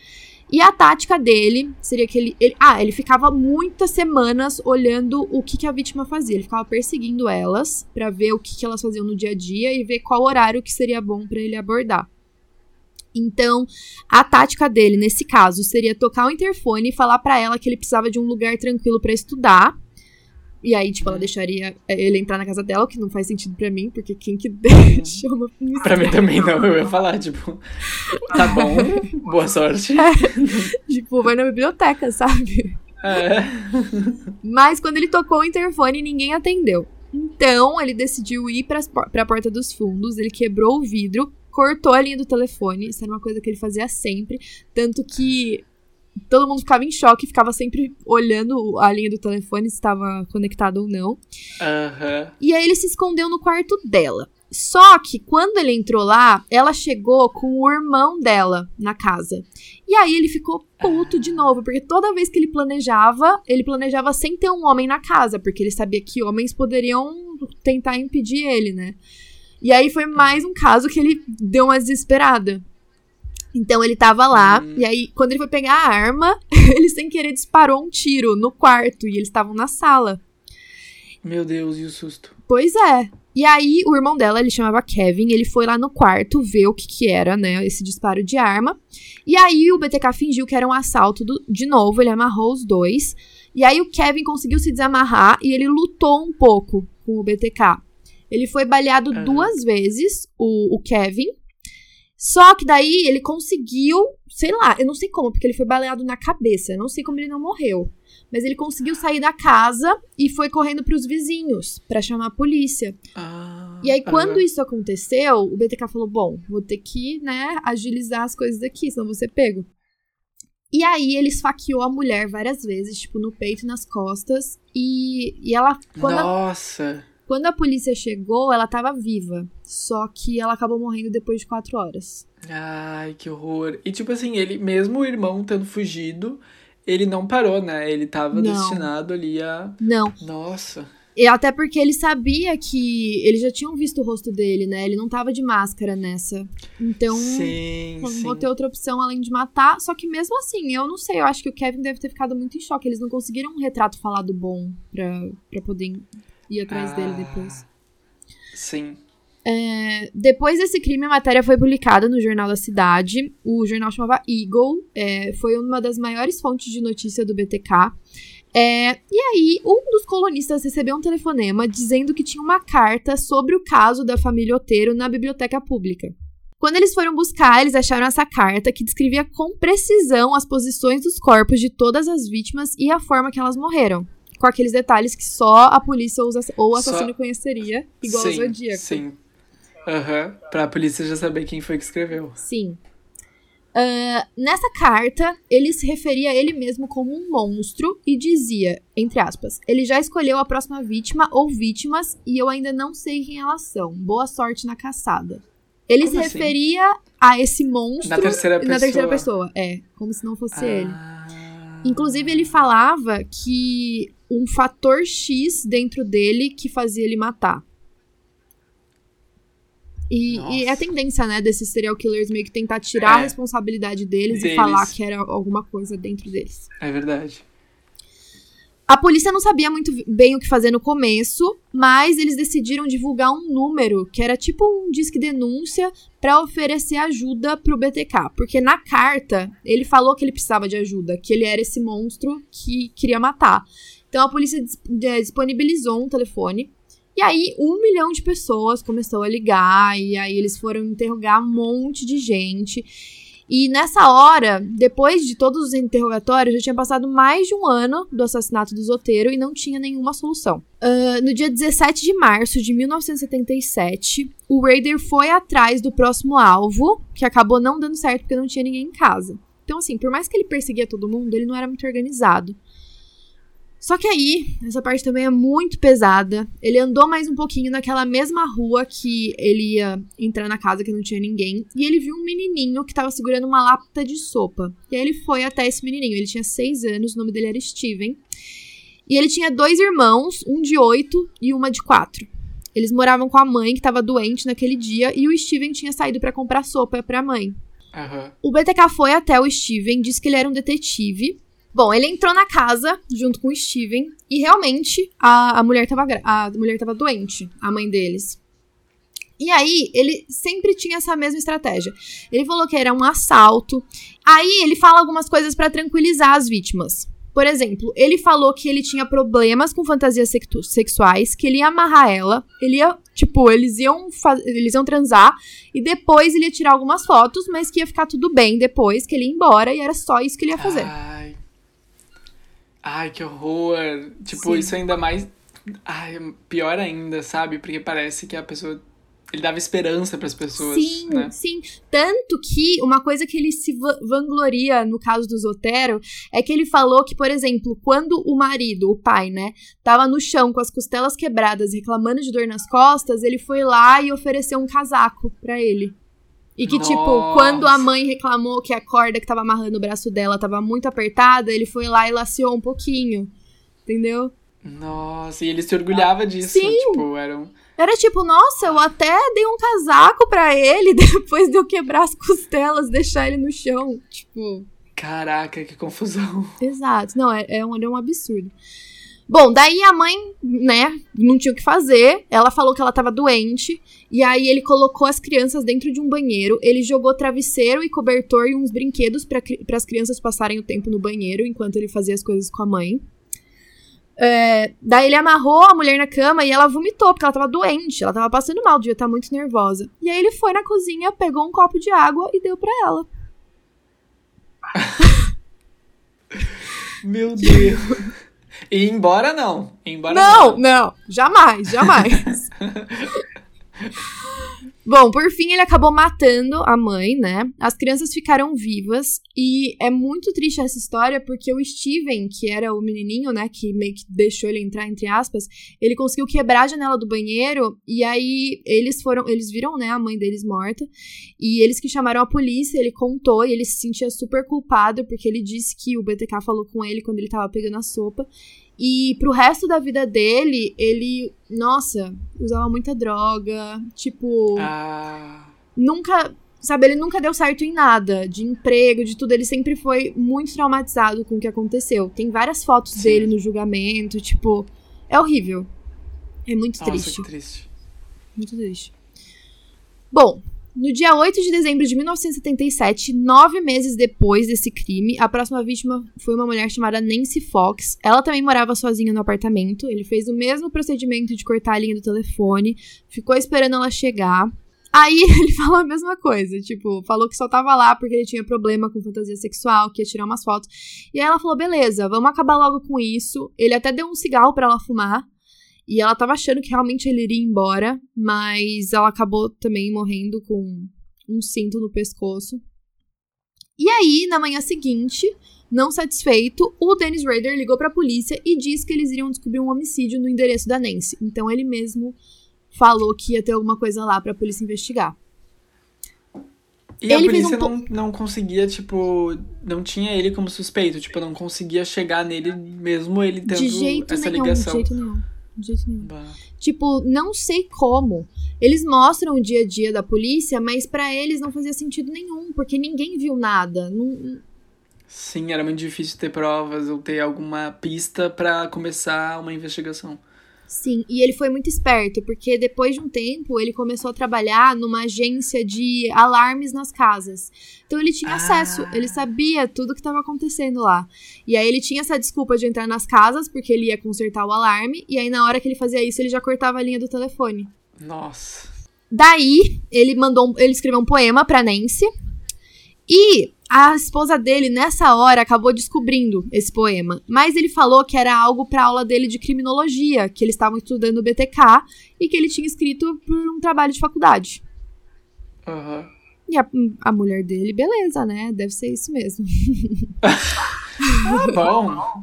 E a tática dele seria que ele, ele ah, ele ficava muitas semanas olhando o que, que a vítima fazia. Ele ficava perseguindo elas para ver o que, que elas faziam no dia a dia e ver qual horário que seria bom para ele abordar. Então, a tática dele nesse caso seria tocar o interfone e falar para ela que ele precisava de um lugar tranquilo para estudar. E aí, tipo, ela deixaria ele entrar na casa dela, o que não faz sentido para mim, porque quem que deixa uma Pra mim também não, eu ia falar, tipo, tá bom, boa sorte. <laughs> É, tipo, vai na biblioteca, sabe? É. Mas quando ele tocou o interfone, ninguém atendeu. Então, ele decidiu ir para a porta dos fundos, ele quebrou o vidro, cortou a linha do telefone, isso era uma coisa que ele fazia sempre, tanto que todo mundo ficava em choque, ficava sempre olhando a linha do telefone se estava conectado ou não. Uhum. E aí ele se escondeu no quarto dela. Só que quando ele entrou lá, ela chegou com o irmão dela na casa. E aí ele ficou puto de novo, porque toda vez que ele planejava, ele planejava sem ter um homem na casa, porque ele sabia que homens poderiam tentar impedir ele, né? E aí foi mais um caso que ele deu uma desesperada. Então ele tava lá, hum. e aí quando ele foi pegar a arma, <laughs> ele sem querer disparou um tiro no quarto e eles estavam na sala. Meu Deus, e o susto? Pois é. E aí, o irmão dela, ele chamava Kevin, ele foi lá no quarto ver o que que era, né, esse disparo de arma. E aí, o BTK fingiu que era um assalto do, de novo, ele amarrou os dois. E aí, o Kevin conseguiu se desamarrar e ele lutou um pouco com o BTK. Ele foi baleado uhum. duas vezes, o, o Kevin. Só que daí ele conseguiu, sei lá, eu não sei como, porque ele foi baleado na cabeça, eu não sei como ele não morreu. Mas ele conseguiu sair da casa e foi correndo para os vizinhos para chamar a polícia. Ah, e aí, quando isso aconteceu, o BTK falou: Bom, vou ter que, né, agilizar as coisas aqui, senão vou ser pego. E aí ele esfaqueou a mulher várias vezes, tipo, no peito e nas costas. E, e ela. Quando Nossa! Quando a polícia chegou, ela tava viva. Só que ela acabou morrendo depois de quatro horas. Ai, que horror. E tipo assim, ele, mesmo o irmão tendo fugido, ele não parou, né? Ele tava não. destinado ali a. Não. Nossa. E até porque ele sabia que. Eles já tinham visto o rosto dele, né? Ele não tava de máscara nessa. Então. Sim. Não sim. vou ter outra opção além de matar. Só que mesmo assim, eu não sei. Eu acho que o Kevin deve ter ficado muito em choque. Eles não conseguiram um retrato falado bom pra, pra poder ir atrás ah, dele depois. Sim. É, depois desse crime, a matéria foi publicada no Jornal da Cidade. O jornal chamava Eagle, é, foi uma das maiores fontes de notícia do BTK. É, e aí, um dos colonistas recebeu um telefonema dizendo que tinha uma carta sobre o caso da família Oteiro na biblioteca pública. Quando eles foram buscar, eles acharam essa carta que descrevia com precisão as posições dos corpos de todas as vítimas e a forma que elas morreram. Com aqueles detalhes que só a polícia ou o assassino só... conheceria, igual sim, ao Zodíaco. Sim, Aham, uhum, pra polícia já saber quem foi que escreveu. Sim. Uh, nessa carta, ele se referia a ele mesmo como um monstro e dizia, entre aspas, ele já escolheu a próxima vítima ou vítimas e eu ainda não sei quem elas são. Boa sorte na caçada. Ele como se assim? referia a esse monstro na terceira pessoa. Na terceira pessoa, é, como se não fosse ah. ele. Inclusive, ele falava que um fator X dentro dele que fazia ele matar. E, e, é a tendência, né, desses serial killers meio que tentar tirar é. a responsabilidade deles, deles, e falar que era alguma coisa dentro deles. É verdade. A polícia não sabia muito bem o que fazer no começo, mas eles decidiram divulgar um número que era tipo um disque denúncia para oferecer ajuda pro BTK, porque na carta ele falou que ele precisava de ajuda, que ele era esse monstro que queria matar. Então a polícia disponibilizou um telefone e aí, um milhão de pessoas começou a ligar, e aí eles foram interrogar um monte de gente. E nessa hora, depois de todos os interrogatórios, já tinha passado mais de um ano do assassinato do Zoteiro e não tinha nenhuma solução. Uh, no dia 17 de março de 1977, o Raider foi atrás do próximo alvo, que acabou não dando certo porque não tinha ninguém em casa. Então, assim, por mais que ele perseguia todo mundo, ele não era muito organizado. Só que aí, essa parte também é muito pesada. Ele andou mais um pouquinho naquela mesma rua que ele ia entrar na casa que não tinha ninguém. E ele viu um menininho que tava segurando uma lata de sopa. E aí ele foi até esse menininho. Ele tinha seis anos, o nome dele era Steven. E ele tinha dois irmãos, um de oito e uma de quatro. Eles moravam com a mãe que estava doente naquele dia e o Steven tinha saído para comprar sopa para a mãe. Uhum. O BTK foi até o Steven, disse que ele era um detetive Bom, ele entrou na casa junto com o Steven e realmente a, a, mulher, tava, a mulher tava doente, a mãe deles. E aí, ele sempre tinha essa mesma estratégia. Ele falou que era um assalto. Aí, ele fala algumas coisas para tranquilizar as vítimas. Por exemplo, ele falou que ele tinha problemas com fantasias sexuais, que ele ia amarrar ela, ele ia, tipo, eles iam, eles iam transar e depois ele ia tirar algumas fotos, mas que ia ficar tudo bem depois, que ele ia embora e era só isso que ele ia fazer. Ai. Ai, que horror. Tipo, Sim. isso ainda mais Ai, pior ainda, sabe? Porque parece que a pessoa ele dava esperança para as pessoas. Sim, né? sim. Tanto que uma coisa que ele se vangloria no caso do Zotero é que ele falou que, por exemplo, quando o marido, o pai, né, tava no chão com as costelas quebradas, reclamando de dor nas costas, ele foi lá e ofereceu um casaco para ele. E que, tipo, Nossa. tipo, quando a mãe reclamou que a corda que tava amarrando o braço dela tava muito apertada, ele foi lá e laceou um pouquinho. Entendeu? Nossa, e ele se orgulhava disso. Sim. Tipo, era um era tipo, nossa, eu até dei um casaco para ele <laughs> depois de eu quebrar as costelas, deixar ele no chão. Tipo. Caraca, que confusão. Exato. Não, é, é, um, é um absurdo. Bom, daí a mãe, né, não tinha o que fazer. Ela falou que ela tava doente. E aí ele colocou as crianças dentro de um banheiro. Ele jogou travesseiro e cobertor e uns brinquedos para as crianças passarem o tempo no banheiro enquanto ele fazia as coisas com a mãe. É, daí ele amarrou a mulher na cama e ela vomitou, porque ela tava doente, ela tava passando mal, devia estar tá muito nervosa. E aí ele foi na cozinha, pegou um copo de água e deu para ela. <laughs> Meu Deus. E embora não. embora não, não, não. Jamais, jamais. <laughs> Bom, por fim, ele acabou matando a mãe, né? As crianças ficaram vivas. E é muito triste essa história, porque o Steven, que era o menininho, né? Que meio que deixou ele entrar, entre aspas, ele conseguiu quebrar a janela do banheiro. E aí eles foram. Eles viram, né? A mãe deles morta. E eles que chamaram a polícia, ele contou. E ele se sentia super culpado, porque ele disse que o BTK falou com ele quando ele tava pegando a sopa. E pro resto da vida dele, ele, nossa, usava muita droga, tipo. Ah. Nunca. Sabe, ele nunca deu certo em nada, de emprego, de tudo. Ele sempre foi muito traumatizado com o que aconteceu. Tem várias fotos Sim. dele no julgamento, tipo. É horrível. É muito nossa, triste. Que triste. Muito triste. Bom, no dia 8 de dezembro de 1977, nove meses depois desse crime, a próxima vítima foi uma mulher chamada Nancy Fox. Ela também morava sozinha no apartamento. Ele fez o mesmo procedimento de cortar a linha do telefone, ficou esperando ela chegar. Aí <laughs> ele falou a mesma coisa, tipo, falou que só tava lá porque ele tinha problema com fantasia sexual, que ia tirar umas fotos. E aí ela falou: beleza, vamos acabar logo com isso. Ele até deu um cigarro para ela fumar. E ela tava achando que realmente ele iria embora, mas ela acabou também morrendo com um cinto no pescoço. E aí, na manhã seguinte, não satisfeito, o Dennis Rader ligou para a polícia e disse que eles iriam descobrir um homicídio no endereço da Nancy. Então ele mesmo falou que ia ter alguma coisa lá para a polícia investigar. E ele a polícia um não, não conseguia, tipo, não tinha ele como suspeito, tipo, não conseguia chegar nele mesmo ele tendo de jeito essa nenhum, ligação. De jeito nenhum de jeito nenhum. Bah. Tipo, não sei como. Eles mostram o dia a dia da polícia, mas para eles não fazia sentido nenhum, porque ninguém viu nada. Não... Sim, era muito difícil ter provas ou ter alguma pista para começar uma investigação. Sim, e ele foi muito esperto, porque depois de um tempo ele começou a trabalhar numa agência de alarmes nas casas. Então ele tinha ah. acesso, ele sabia tudo o que estava acontecendo lá. E aí ele tinha essa desculpa de entrar nas casas, porque ele ia consertar o alarme, e aí na hora que ele fazia isso, ele já cortava a linha do telefone. Nossa. Daí, ele mandou, ele escreveu um poema para Nancy. E a esposa dele, nessa hora, acabou descobrindo esse poema. Mas ele falou que era algo para aula dele de criminologia, que eles estavam estudando o BTK e que ele tinha escrito por um trabalho de faculdade. Uhum. E a, a mulher dele, beleza, né? Deve ser isso mesmo. ah, <laughs> bom.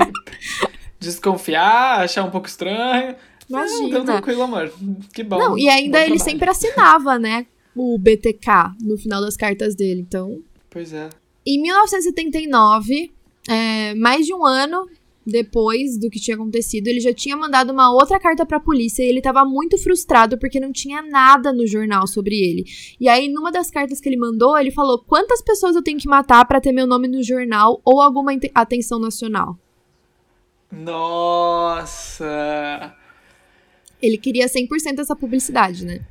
<laughs> Desconfiar, achar um pouco estranho. Imagina. Não, tranquilo, amor. Que bom. Não, e ainda ele trabalho. sempre assinava, né? O BTK no final das cartas dele, então. Pois é. Em 1979, é, mais de um ano depois do que tinha acontecido, ele já tinha mandado uma outra carta para a polícia e ele estava muito frustrado porque não tinha nada no jornal sobre ele. E aí, numa das cartas que ele mandou, ele falou: "Quantas pessoas eu tenho que matar para ter meu nome no jornal ou alguma atenção nacional?" Nossa. Ele queria 100% essa publicidade, né?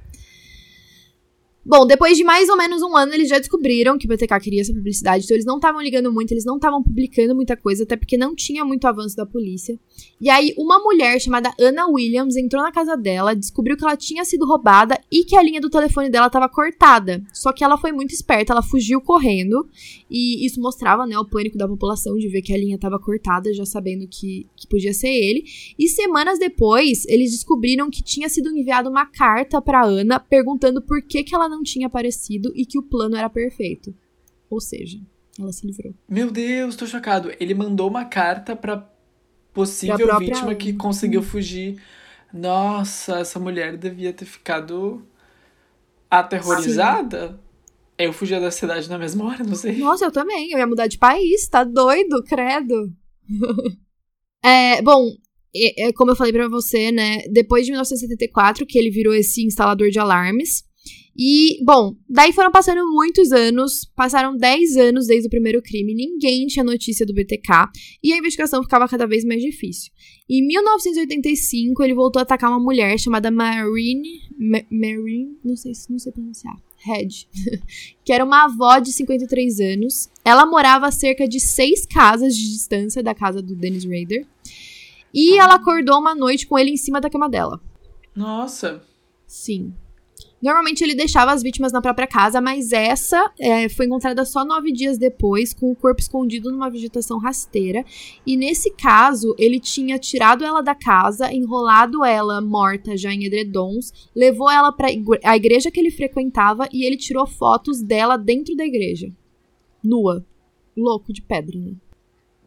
Bom, depois de mais ou menos um ano, eles já descobriram que o BTK queria essa publicidade, então eles não estavam ligando muito, eles não estavam publicando muita coisa, até porque não tinha muito avanço da polícia. E aí, uma mulher chamada Anna Williams entrou na casa dela, descobriu que ela tinha sido roubada e que a linha do telefone dela estava cortada. Só que ela foi muito esperta, ela fugiu correndo, e isso mostrava, né, o pânico da população de ver que a linha estava cortada, já sabendo que, que podia ser ele. E semanas depois, eles descobriram que tinha sido enviada uma carta para Ana perguntando por que, que ela não tinha aparecido e que o plano era perfeito. Ou seja, ela se livrou. Meu Deus, tô chocado. Ele mandou uma carta pra possível pra vítima que conseguiu fugir. Nossa, essa mulher devia ter ficado aterrorizada. Sim. Eu fugia da cidade na mesma hora, não sei. Nossa, eu também. Eu ia mudar de país, tá doido, credo. <laughs> é, bom, é, é, como eu falei para você, né? Depois de 1974, que ele virou esse instalador de alarmes, e, bom, daí foram passando muitos anos, passaram 10 anos desde o primeiro crime, ninguém tinha notícia do BTK e a investigação ficava cada vez mais difícil. Em 1985, ele voltou a atacar uma mulher chamada Marine. Ma Marine, não sei, não sei pronunciar. Head, <laughs> que era uma avó de 53 anos. Ela morava a cerca de seis casas de distância da casa do Dennis Rader. E ela acordou uma noite com ele em cima da cama dela. Nossa. Sim. Normalmente ele deixava as vítimas na própria casa, mas essa é, foi encontrada só nove dias depois, com o corpo escondido numa vegetação rasteira. E nesse caso, ele tinha tirado ela da casa, enrolado ela morta já em edredons, levou ela para a igreja que ele frequentava e ele tirou fotos dela dentro da igreja. Nua. Louco de pedra, né?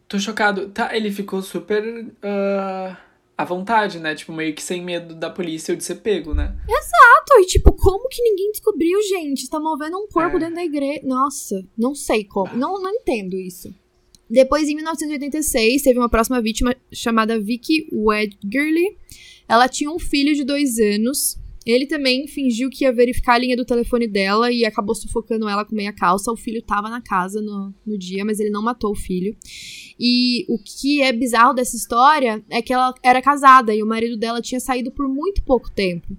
Tô chocado. Tá, ele ficou super. Uh à vontade, né? Tipo, meio que sem medo da polícia ou de ser pego, né? Exato! E tipo, como que ninguém descobriu, gente? Está movendo um corpo é. dentro da igreja. Nossa, não sei como. Não, não entendo isso. Depois, em 1986, teve uma próxima vítima chamada Vicky Wedgerly. Ela tinha um filho de dois anos ele também fingiu que ia verificar a linha do telefone dela e acabou sufocando ela com meia calça. O filho tava na casa no, no dia, mas ele não matou o filho. E o que é bizarro dessa história é que ela era casada e o marido dela tinha saído por muito pouco tempo.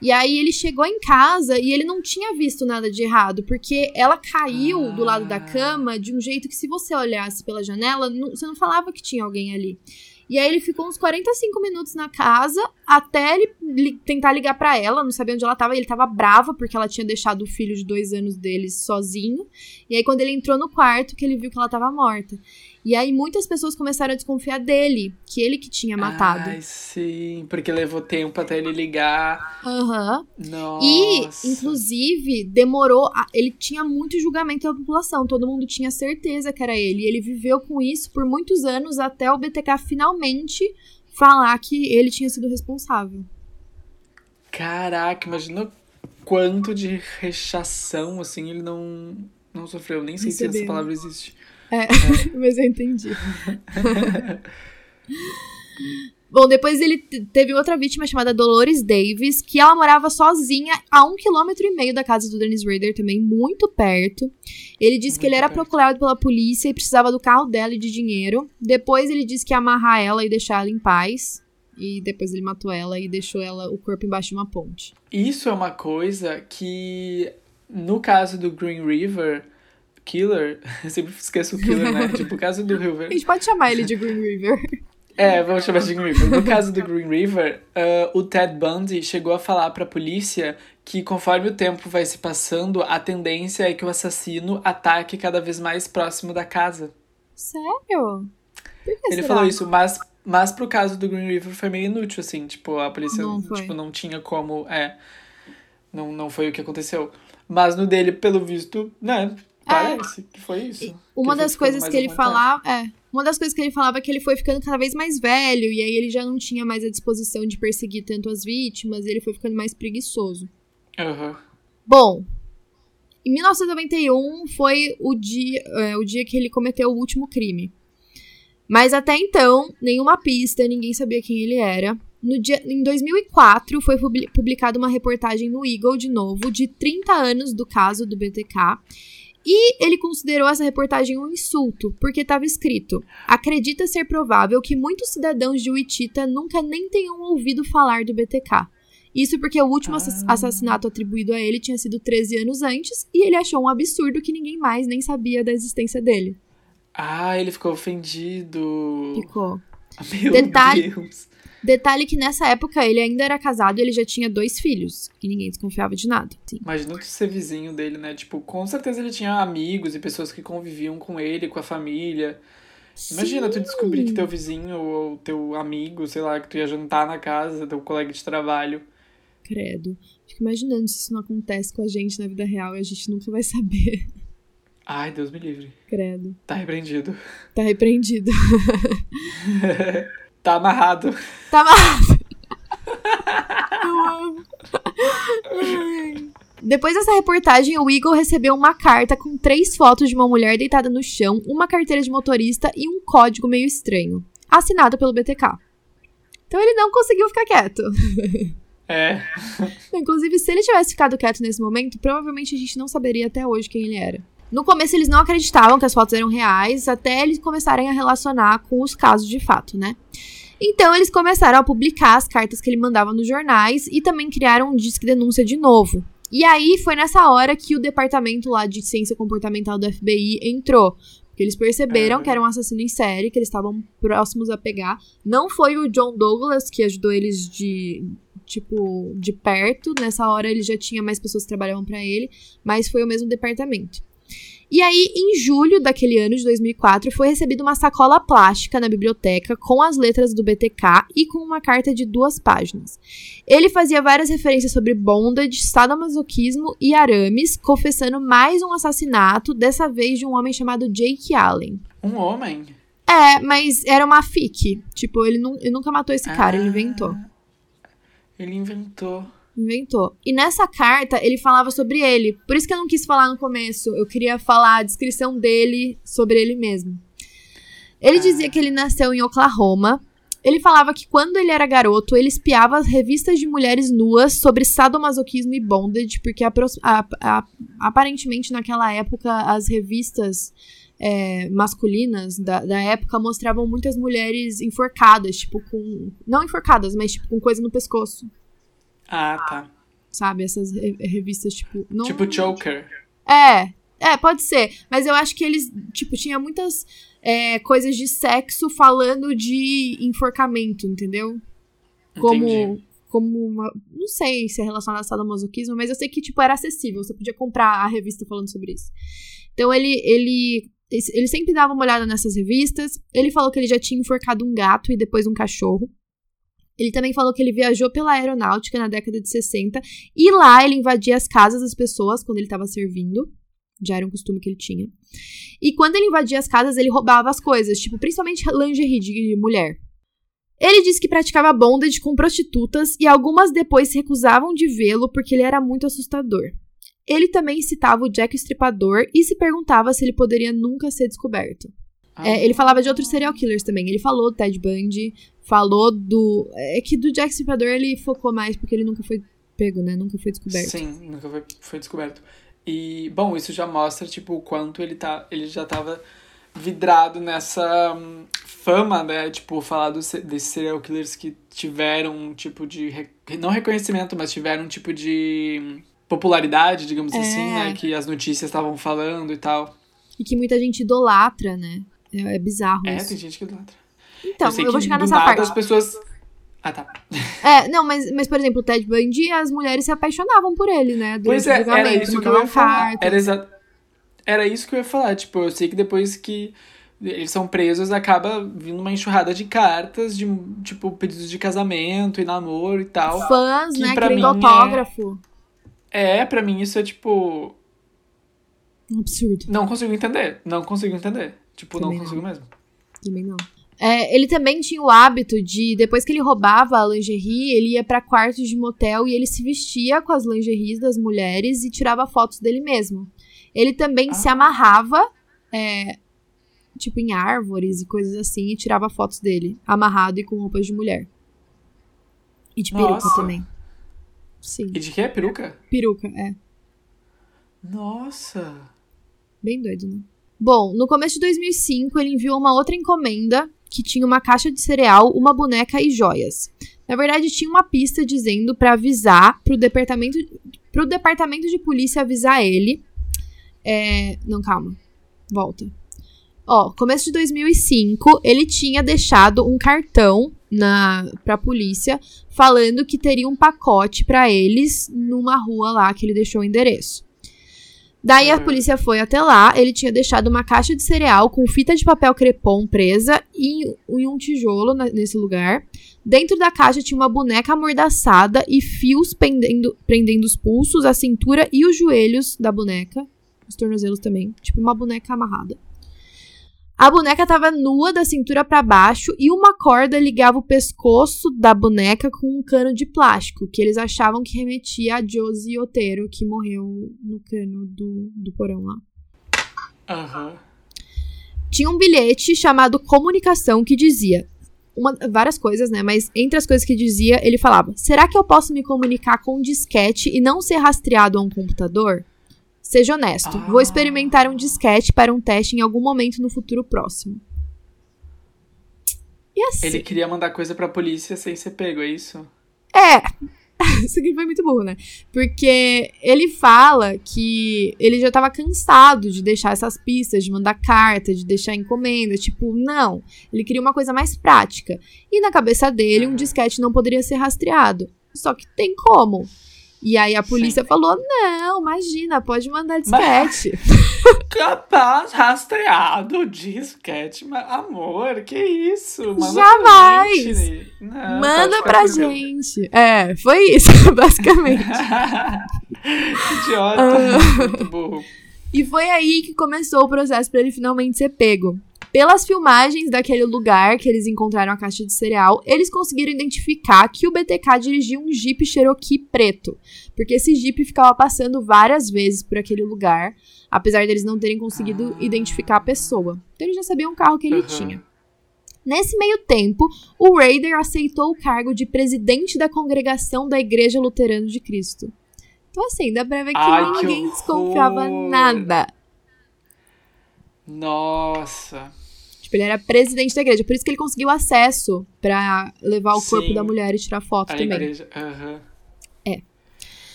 E aí ele chegou em casa e ele não tinha visto nada de errado, porque ela caiu do lado da cama de um jeito que se você olhasse pela janela, não, você não falava que tinha alguém ali. E aí ele ficou uns 45 minutos na casa até ele li tentar ligar para ela, não sabia onde ela tava. E ele tava bravo porque ela tinha deixado o filho de dois anos deles sozinho. E aí quando ele entrou no quarto, que ele viu que ela tava morta. E aí muitas pessoas começaram a desconfiar dele, que ele que tinha matado. Ai, sim, porque levou tempo até ele ligar. Aham. Uhum. Nossa. E, inclusive, demorou. A... ele tinha muito julgamento da população, todo mundo tinha certeza que era ele. E ele viveu com isso por muitos anos até o BTK finalmente falar que ele tinha sido responsável. Caraca, imagina quanto de rechação, assim, ele não, não sofreu. Nem sei Recebeu. se essa palavra existe. É, é. <laughs> mas eu entendi. <laughs> Bom, depois ele teve outra vítima chamada Dolores Davis, que ela morava sozinha a um quilômetro e meio da casa do Dennis Rader, também muito perto. Ele disse muito que ele era perto. procurado pela polícia e precisava do carro dela e de dinheiro. Depois ele disse que ia amarrar ela e deixar ela em paz. E depois ele matou ela e deixou ela o corpo embaixo de uma ponte. Isso é uma coisa que, no caso do Green River, Killer, <laughs> eu sempre esqueço o Killer, né? tipo, o caso do River. <laughs> A gente pode chamar ele de Green River. É, vamos chamar de Green River. No caso do Green River, uh, o Ted Bundy chegou a falar pra polícia que conforme o tempo vai se passando, a tendência é que o assassino ataque cada vez mais próximo da casa. Sério? Ele será? falou isso, mas, mas pro caso do Green River foi meio inútil, assim, tipo, a polícia não, tipo, não tinha como. É. Não, não foi o que aconteceu. Mas no dele, pelo visto, né? Parece é. que foi isso. Uma que das coisas que ele falava. É. Uma das coisas que ele falava é que ele foi ficando cada vez mais velho, e aí ele já não tinha mais a disposição de perseguir tanto as vítimas, e ele foi ficando mais preguiçoso. Uhum. Bom, em 1991 foi o dia, é, o dia que ele cometeu o último crime. Mas até então, nenhuma pista, ninguém sabia quem ele era. No dia, em 2004, foi publicada uma reportagem no Eagle, de novo, de 30 anos do caso do BTK. E ele considerou essa reportagem um insulto, porque estava escrito: acredita ser provável que muitos cidadãos de Wichita nunca nem tenham ouvido falar do BTK. Isso porque o último ah. assassinato atribuído a ele tinha sido 13 anos antes e ele achou um absurdo que ninguém mais nem sabia da existência dele. Ah, ele ficou ofendido. Ficou. Meu Detalhe, Deus. Detalhe que nessa época ele ainda era casado e ele já tinha dois filhos. E ninguém desconfiava de nada. Sim. Imagina tu ser vizinho dele, né? Tipo, com certeza ele tinha amigos e pessoas que conviviam com ele, com a família. Imagina Sim. tu descobrir que teu vizinho ou teu amigo, sei lá, que tu ia jantar na casa, teu colega de trabalho. Credo. Fico imaginando se isso não acontece com a gente na vida real e a gente nunca vai saber. Ai, Deus me livre. Credo. Tá repreendido. Tá repreendido. <laughs> Tá amarrado. Tá amarrado. Eu amo. Depois dessa reportagem, o Eagle recebeu uma carta com três fotos de uma mulher deitada no chão, uma carteira de motorista e um código meio estranho, assinado pelo BTK. Então ele não conseguiu ficar quieto. É. Inclusive, se ele tivesse ficado quieto nesse momento, provavelmente a gente não saberia até hoje quem ele era. No começo eles não acreditavam que as fotos eram reais, até eles começarem a relacionar com os casos de fato, né? Então eles começaram a publicar as cartas que ele mandava nos jornais e também criaram um disque denúncia de novo. E aí foi nessa hora que o departamento lá de ciência comportamental do FBI entrou. Porque eles perceberam que era um assassino em série, que eles estavam próximos a pegar. Não foi o John Douglas que ajudou eles de, tipo, de perto. Nessa hora ele já tinha mais pessoas que trabalhavam para ele, mas foi o mesmo departamento. E aí, em julho daquele ano de 2004, foi recebida uma sacola plástica na biblioteca com as letras do BTK e com uma carta de duas páginas. Ele fazia várias referências sobre bondage, sadomasoquismo e arames, confessando mais um assassinato, dessa vez de um homem chamado Jake Allen. Um homem? É, mas era uma fic. Tipo, ele, nu ele nunca matou esse cara, ah, ele inventou. Ele inventou. Inventou. E nessa carta ele falava sobre ele. Por isso que eu não quis falar no começo. Eu queria falar a descrição dele sobre ele mesmo. Ele dizia que ele nasceu em Oklahoma. Ele falava que quando ele era garoto, ele espiava as revistas de mulheres nuas sobre sadomasoquismo e bondage, porque a, a, aparentemente naquela época as revistas é, masculinas da, da época mostravam muitas mulheres enforcadas, tipo com. Não enforcadas, mas tipo com coisa no pescoço. Ah, tá. Sabe? Essas revistas, tipo. Não... Tipo Joker. É, é, pode ser. Mas eu acho que eles, tipo, tinha muitas é, coisas de sexo falando de enforcamento, entendeu? Como. Entendi. Como uma. Não sei se é relacionado a sadomasoquismo, mas eu sei que, tipo, era acessível. Você podia comprar a revista falando sobre isso. Então ele, ele ele sempre dava uma olhada nessas revistas. Ele falou que ele já tinha enforcado um gato e depois um cachorro. Ele também falou que ele viajou pela aeronáutica na década de 60 e lá ele invadia as casas das pessoas quando ele estava servindo. Já era um costume que ele tinha. E quando ele invadia as casas, ele roubava as coisas, tipo, principalmente lingerie de mulher. Ele disse que praticava bondage com prostitutas e algumas depois se recusavam de vê-lo porque ele era muito assustador. Ele também citava o Jack Estripador e se perguntava se ele poderia nunca ser descoberto. Ah. É, ele falava de outros serial killers também. Ele falou do Ted Bundy, falou do. É que do Jack Stripador ele focou mais porque ele nunca foi pego, né? Nunca foi descoberto. Sim, nunca foi, foi descoberto. E, bom, isso já mostra, tipo, o quanto ele, tá, ele já tava vidrado nessa um, fama, né? Tipo, falar dos, desses serial killers que tiveram um tipo de. Não reconhecimento, mas tiveram um tipo de hum, popularidade, digamos é. assim, né? Que as notícias estavam falando e tal. E que muita gente idolatra, né? É, é bizarro é, isso. tem gente que idolatra. Então, eu, eu vou chegar nessa parte. as pessoas... Ah, tá. É, não, mas, mas por exemplo, o Ted Bundy, as mulheres se apaixonavam por ele, né? Pois é, era isso que eu ia falar. Era, exa... era isso que eu ia falar. Tipo, eu sei que depois que eles são presos, acaba vindo uma enxurrada de cartas, de, tipo, pedidos de casamento e namoro e tal. Fãs, que né? Querendo autógrafo. É... é, pra mim isso é, tipo... Um absurdo. Não consigo entender. Não consigo entender. Tipo, Também não consigo não. mesmo. Também não. É, ele também tinha o hábito de, depois que ele roubava a lingerie, ele ia para quartos de motel e ele se vestia com as lingeries das mulheres e tirava fotos dele mesmo. Ele também ah. se amarrava, é, tipo em árvores e coisas assim, e tirava fotos dele, amarrado e com roupas de mulher. E de Nossa. peruca também. Sim. E de que é peruca? Peruca, é. Nossa. Bem doido, né? Bom, no começo de 2005, ele enviou uma outra encomenda que tinha uma caixa de cereal, uma boneca e joias. Na verdade, tinha uma pista dizendo para avisar pro departamento, pro departamento de polícia avisar ele. É, não, calma. Volta. Ó, começo de 2005, ele tinha deixado um cartão na pra polícia falando que teria um pacote para eles numa rua lá que ele deixou o endereço. Daí a polícia foi até lá, ele tinha deixado uma caixa de cereal com fita de papel crepom presa em, em um tijolo na, nesse lugar. Dentro da caixa tinha uma boneca amordaçada e fios pendendo, prendendo os pulsos, a cintura e os joelhos da boneca. Os tornozelos também. Tipo uma boneca amarrada. A boneca estava nua da cintura para baixo e uma corda ligava o pescoço da boneca com um cano de plástico, que eles achavam que remetia a Josie Otero, que morreu no cano do, do porão lá. Aham. Uhum. Tinha um bilhete chamado Comunicação que dizia: uma, várias coisas, né? Mas entre as coisas que dizia, ele falava: Será que eu posso me comunicar com um disquete e não ser rastreado a um computador? Seja honesto. Ah. Vou experimentar um disquete para um teste em algum momento no futuro próximo. E assim. Ele queria mandar coisa pra polícia sem ser pego, é isso? É. <laughs> Isso aqui foi muito burro, né? Porque ele fala que ele já tava cansado de deixar essas pistas, de mandar carta, de deixar encomenda. Tipo, não. Ele queria uma coisa mais prática. E na cabeça dele, um disquete não poderia ser rastreado. Só que tem como. E aí a polícia Sim. falou: não, imagina, pode mandar disquete. <laughs> Capaz, rastreado, disquete. Mas, amor, que isso? Manda Jamais! Pra não, Manda pra gente. É, foi isso, <laughs> basicamente. <laughs> Idiota, uh... muito burro. E foi aí que começou o processo para ele finalmente ser pego. Pelas filmagens daquele lugar que eles encontraram a caixa de cereal, eles conseguiram identificar que o BTK dirigia um Jeep Cherokee preto, porque esse Jeep ficava passando várias vezes por aquele lugar, apesar deles não terem conseguido ah. identificar a pessoa. Então eles já sabiam o carro que ele uhum. tinha. Nesse meio tempo, o Raider aceitou o cargo de presidente da congregação da Igreja Luterana de Cristo. Então, assim, dá pra ver que Ai, ninguém que desconfiava nada. Nossa. Tipo, ele era presidente da igreja. Por isso que ele conseguiu acesso para levar o Sim. corpo da mulher e tirar foto também. Igreja. Uhum. É.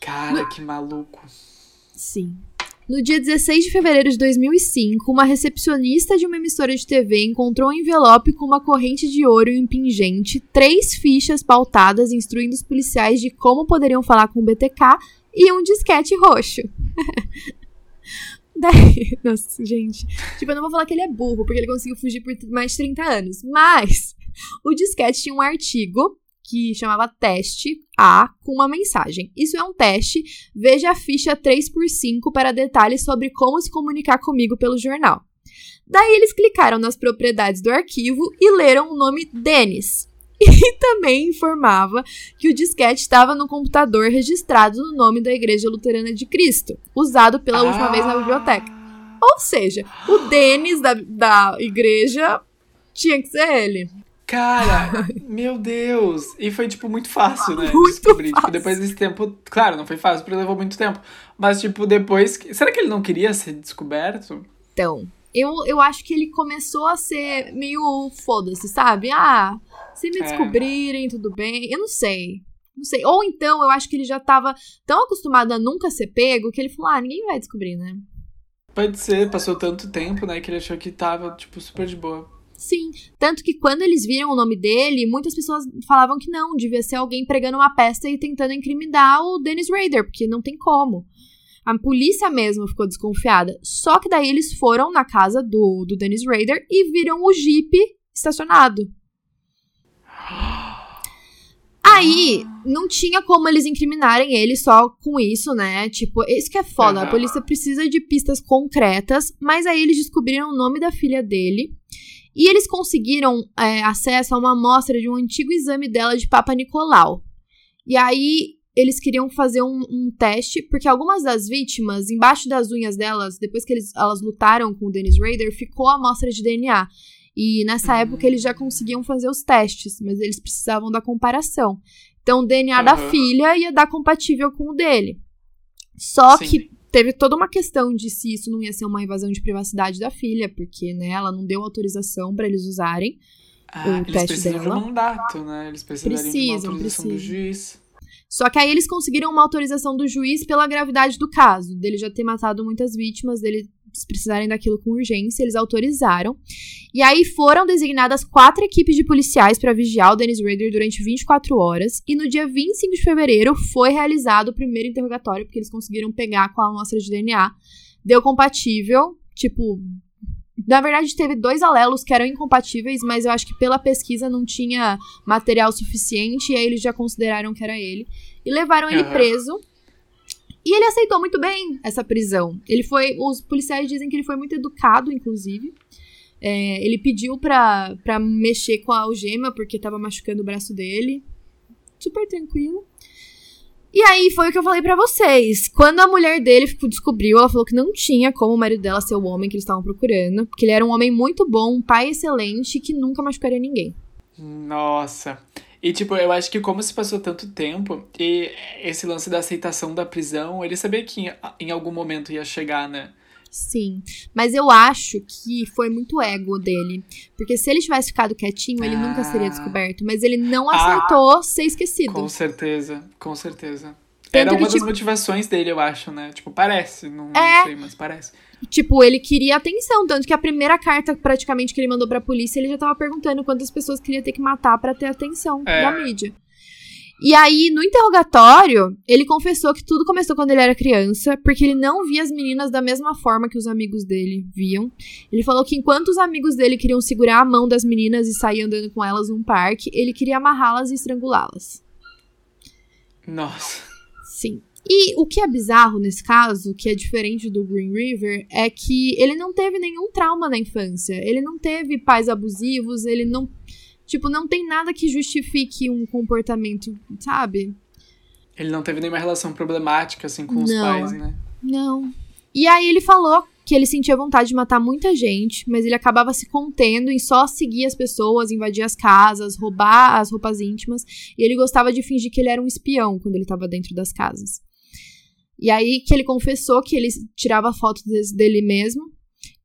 Cara, no... que maluco. Sim. No dia 16 de fevereiro de 2005, uma recepcionista de uma emissora de TV encontrou um envelope com uma corrente de ouro impingente, três fichas pautadas instruindo os policiais de como poderiam falar com o BTK e um disquete roxo. <laughs> <laughs> Daí, nossa, gente. Tipo, eu não vou falar que ele é burro, porque ele conseguiu fugir por mais de 30 anos. Mas o disquete tinha um artigo que chamava teste A com uma mensagem. Isso é um teste. Veja a ficha 3x5 para detalhes sobre como se comunicar comigo pelo jornal. Daí eles clicaram nas propriedades do arquivo e leram o nome Denis. <laughs> E também informava que o disquete estava no computador registrado no nome da Igreja Luterana de Cristo, usado pela ah. última vez na biblioteca. Ou seja, o Denis da, da igreja tinha que ser ele. Cara, <laughs> meu Deus! E foi, tipo, muito fácil, né? Muito descobrir. Tipo, fácil. Tipo, depois desse tempo. Claro, não foi fácil, porque levou muito tempo. Mas, tipo, depois. Será que ele não queria ser descoberto? Então, eu, eu acho que ele começou a ser meio foda-se, sabe? Ah, se me é. descobrirem, tudo bem. Eu não sei. Não sei. Ou então eu acho que ele já tava tão acostumado a nunca ser pego que ele falou: ah, ninguém vai descobrir, né? Pode ser, passou tanto tempo, né, que ele achou que tava, tipo, super de boa. Sim, tanto que quando eles viram o nome dele, muitas pessoas falavam que não, devia ser alguém pregando uma peça e tentando incriminar o Dennis Rader, porque não tem como. A polícia mesmo ficou desconfiada. Só que daí eles foram na casa do, do Dennis Rader e viram o Jeep estacionado. Aí, não tinha como eles incriminarem ele só com isso, né? Tipo, isso que é foda. Uhum. A polícia precisa de pistas concretas, mas aí eles descobriram o nome da filha dele. E eles conseguiram é, acesso a uma amostra de um antigo exame dela de Papa Nicolau. E aí, eles queriam fazer um, um, teste, porque algumas das vítimas, embaixo das unhas delas, depois que eles, elas lutaram com o Dennis Rader, ficou a amostra de DNA. E nessa uhum. época eles já conseguiam fazer os testes, mas eles precisavam da comparação. Então o DNA uhum. da filha ia dar compatível com o dele. Só Sim. que teve toda uma questão de se isso não ia ser uma invasão de privacidade da filha, porque né, ela não deu autorização para eles usarem. ah, o teste precisam dela. de um mandato, né? Eles precisam, precisam de uma autorização precisam. do juiz. Só que aí eles conseguiram uma autorização do juiz pela gravidade do caso, dele já ter matado muitas vítimas, dele precisarem daquilo com urgência, eles autorizaram. E aí foram designadas quatro equipes de policiais para vigiar o Dennis Rader durante 24 horas. E no dia 25 de fevereiro foi realizado o primeiro interrogatório, porque eles conseguiram pegar com a amostra de DNA. Deu compatível, tipo. Na verdade, teve dois alelos que eram incompatíveis, mas eu acho que pela pesquisa não tinha material suficiente, e aí eles já consideraram que era ele. E levaram ele preso. E ele aceitou muito bem essa prisão. Ele foi. Os policiais dizem que ele foi muito educado, inclusive. É, ele pediu pra, pra mexer com a algema porque tava machucando o braço dele. Super tranquilo. E aí foi o que eu falei para vocês. Quando a mulher dele descobriu, ela falou que não tinha como o marido dela ser o homem que eles estavam procurando. Porque ele era um homem muito bom, um pai excelente que nunca machucaria ninguém. Nossa. E, tipo, eu acho que como se passou tanto tempo, e esse lance da aceitação da prisão, ele sabia que em algum momento ia chegar, né? Sim. Mas eu acho que foi muito ego dele. Porque se ele tivesse ficado quietinho, ele ah. nunca seria descoberto. Mas ele não ah. aceitou ah. ser esquecido. Com certeza, com certeza. Era uma das tipo... motivações dele, eu acho, né? Tipo, parece. Não, é... não sei, mas parece. Tipo, ele queria atenção, tanto que a primeira carta praticamente que ele mandou pra polícia, ele já tava perguntando quantas pessoas queria ter que matar para ter atenção é. da mídia. E aí, no interrogatório, ele confessou que tudo começou quando ele era criança, porque ele não via as meninas da mesma forma que os amigos dele viam. Ele falou que enquanto os amigos dele queriam segurar a mão das meninas e sair andando com elas num parque, ele queria amarrá-las e estrangulá-las. Nossa. Sim. E o que é bizarro nesse caso, que é diferente do Green River, é que ele não teve nenhum trauma na infância. Ele não teve pais abusivos, ele não. Tipo, não tem nada que justifique um comportamento, sabe? Ele não teve nenhuma relação problemática, assim, com não, os pais, né? Não. E aí ele falou que ele sentia vontade de matar muita gente, mas ele acabava se contendo em só seguir as pessoas, invadir as casas, roubar as roupas íntimas, e ele gostava de fingir que ele era um espião quando ele estava dentro das casas. E aí que ele confessou que ele tirava fotos dele mesmo.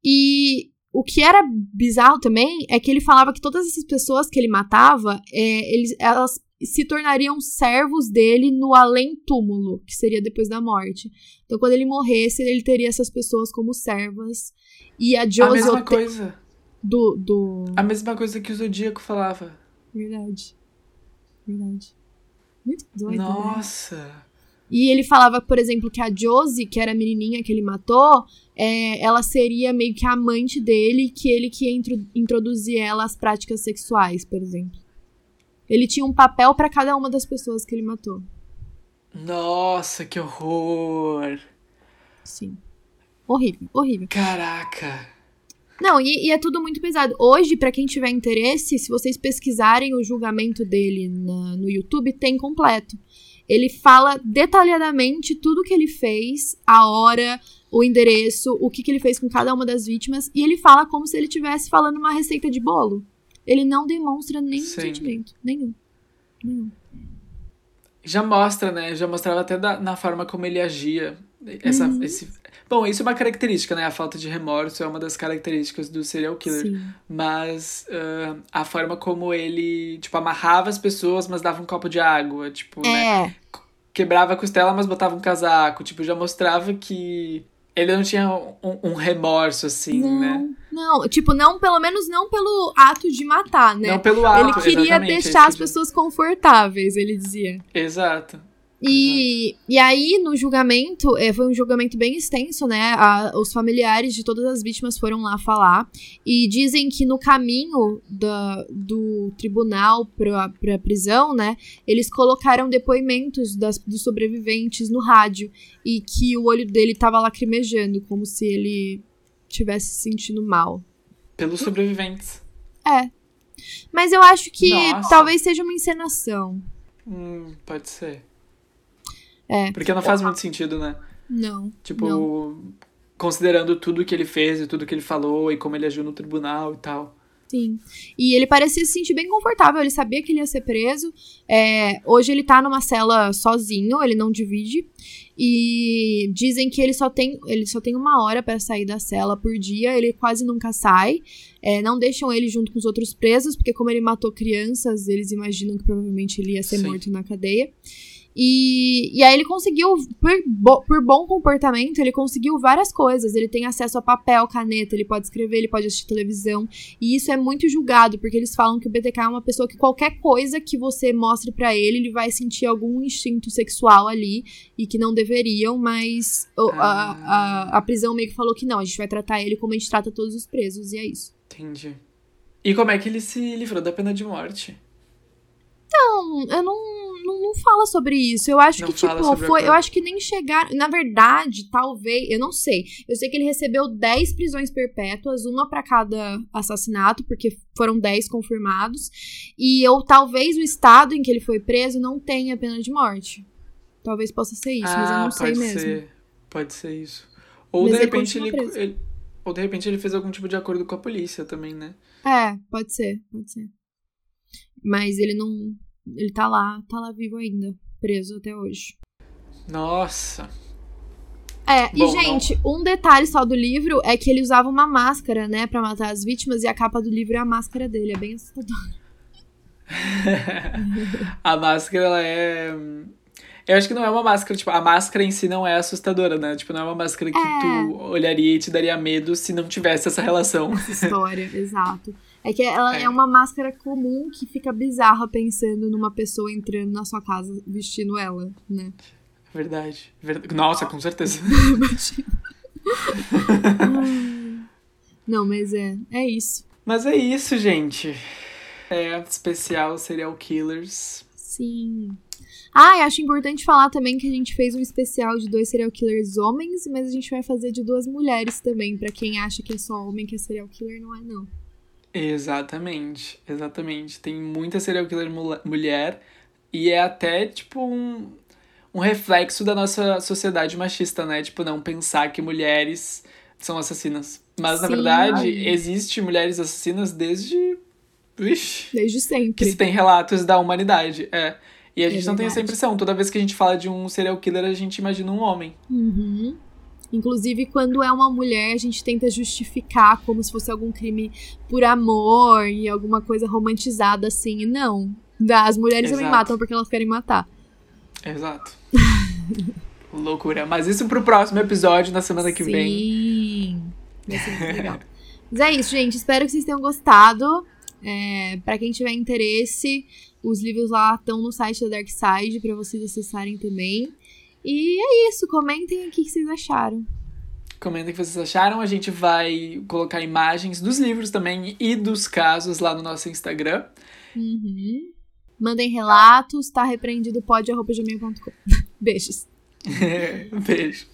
E o que era bizarro também é que ele falava que todas essas pessoas que ele matava, é, eles, elas se tornariam servos dele no além-túmulo, que seria depois da morte. Então, quando ele morresse, ele teria essas pessoas como servas. E a Josie... A mesma coisa. Do, do... A mesma coisa que o Zodíaco falava. Verdade. Verdade. Muito doido, né? Nossa! Né? E ele falava, por exemplo, que a Josie, que era a menininha que ele matou, é, ela seria meio que a amante dele, que ele que ia introduzir ela às práticas sexuais, por exemplo. Ele tinha um papel para cada uma das pessoas que ele matou. Nossa, que horror! Sim. Horrível, horrível. Caraca! Não, e, e é tudo muito pesado. Hoje, para quem tiver interesse, se vocês pesquisarem o julgamento dele na, no YouTube, tem completo. Ele fala detalhadamente tudo que ele fez, a hora, o endereço, o que, que ele fez com cada uma das vítimas, e ele fala como se ele estivesse falando uma receita de bolo. Ele não demonstra nenhum Sim. sentimento. Nenhum. Nenhum. Já mostra, né? Já mostrava até da, na forma como ele agia. Essa, uhum. esse, bom, isso é uma característica, né? A falta de remorso é uma das características do serial killer. Sim. Mas uh, a forma como ele, tipo, amarrava as pessoas, mas dava um copo de água. Tipo, né? é. né? Quebrava a costela, mas botava um casaco. Tipo, já mostrava que ele não tinha um, um remorso, assim, não, né? Não, tipo, não, pelo menos não pelo ato de matar, né? Não pelo ato, Ele queria deixar as pessoas confortáveis, ele dizia. Exato. E, e aí, no julgamento, é, foi um julgamento bem extenso, né? A, os familiares de todas as vítimas foram lá falar. E dizem que no caminho da, do tribunal pra, pra prisão, né? Eles colocaram depoimentos das, dos sobreviventes no rádio. E que o olho dele tava lacrimejando, como se ele tivesse se sentindo mal. Pelos sobreviventes. É. Mas eu acho que Nossa. talvez seja uma encenação. Hum, pode ser. É. Porque não faz muito sentido, né? Não. Tipo, não. considerando tudo que ele fez e tudo que ele falou e como ele agiu no tribunal e tal. Sim. E ele parecia se sentir bem confortável, ele sabia que ele ia ser preso. É, hoje ele tá numa cela sozinho, ele não divide. E dizem que ele só tem, ele só tem uma hora para sair da cela por dia, ele quase nunca sai. É, não deixam ele junto com os outros presos, porque como ele matou crianças, eles imaginam que provavelmente ele ia ser Sim. morto na cadeia. E, e aí ele conseguiu, por, bo, por bom comportamento, ele conseguiu várias coisas. Ele tem acesso a papel, caneta, ele pode escrever, ele pode assistir televisão. E isso é muito julgado, porque eles falam que o BTK é uma pessoa que qualquer coisa que você mostre para ele, ele vai sentir algum instinto sexual ali e que não deveriam, mas ah. a, a, a prisão meio que falou que não, a gente vai tratar ele como a gente trata todos os presos, e é isso. Entendi. E como é que ele se livrou da pena de morte? Não, eu não, não, não fala sobre isso. Eu acho não que, tipo, foi. Eu acho que nem chegaram. Na verdade, talvez. Eu não sei. Eu sei que ele recebeu 10 prisões perpétuas, uma para cada assassinato, porque foram 10 confirmados. E eu talvez o estado em que ele foi preso não tenha pena de morte. Talvez possa ser isso, ah, mas eu não ah, sei mesmo. Ser. Pode ser isso. Ou mas de repente ele, ele, Ou de repente ele fez algum tipo de acordo com a polícia também, né? É, pode ser, pode ser. Mas ele não. Ele tá lá, tá lá vivo ainda, preso até hoje. Nossa. É, Bom, e gente, não... um detalhe só do livro é que ele usava uma máscara, né, para matar as vítimas, e a capa do livro é a máscara dele, é bem assustador. <laughs> a máscara, ela é. Eu acho que não é uma máscara, tipo, a máscara em si não é assustadora, né? Tipo, não é uma máscara que é... tu olharia e te daria medo se não tivesse essa relação. Essa história, <laughs> exato. É que ela é. é. uma máscara comum que fica bizarra pensando numa pessoa entrando na sua casa vestindo ela, né? Verdade. Verdade. Nossa, com certeza. <laughs> Não, mas é, é isso. Mas é isso, gente. É especial Serial Killers. Sim. Ah, e acho importante falar também que a gente fez um especial de dois serial killers homens, mas a gente vai fazer de duas mulheres também, para quem acha que é só homem que é serial killer, não é não. Exatamente, exatamente. Tem muita serial killer mulher e é até tipo um, um reflexo da nossa sociedade machista, né? Tipo, não pensar que mulheres são assassinas. Mas Sim, na verdade, ai. existe mulheres assassinas desde. Ixi, desde sempre. Que se tem relatos da humanidade. É. E a é gente não tem essa impressão. Toda vez que a gente fala de um serial killer, a gente imagina um homem. Uhum. Inclusive, quando é uma mulher, a gente tenta justificar como se fosse algum crime por amor e alguma coisa romantizada assim. Não. As mulheres Exato. também matam porque elas querem matar. Exato. <laughs> Loucura. Mas isso pro próximo episódio, na semana que Sim. vem. Sim. Vai ser muito legal. Mas é isso, gente. Espero que vocês tenham gostado. É, para quem tiver interesse, os livros lá estão no site da Dark Side para vocês acessarem também. E é isso, comentem o que vocês acharam. Comentem o que vocês acharam. A gente vai colocar imagens dos livros também e dos casos lá no nosso Instagram. Uhum. Mandem relatos, tá repreendido pode.gmail.com. <laughs> Beijos. <laughs> Beijo.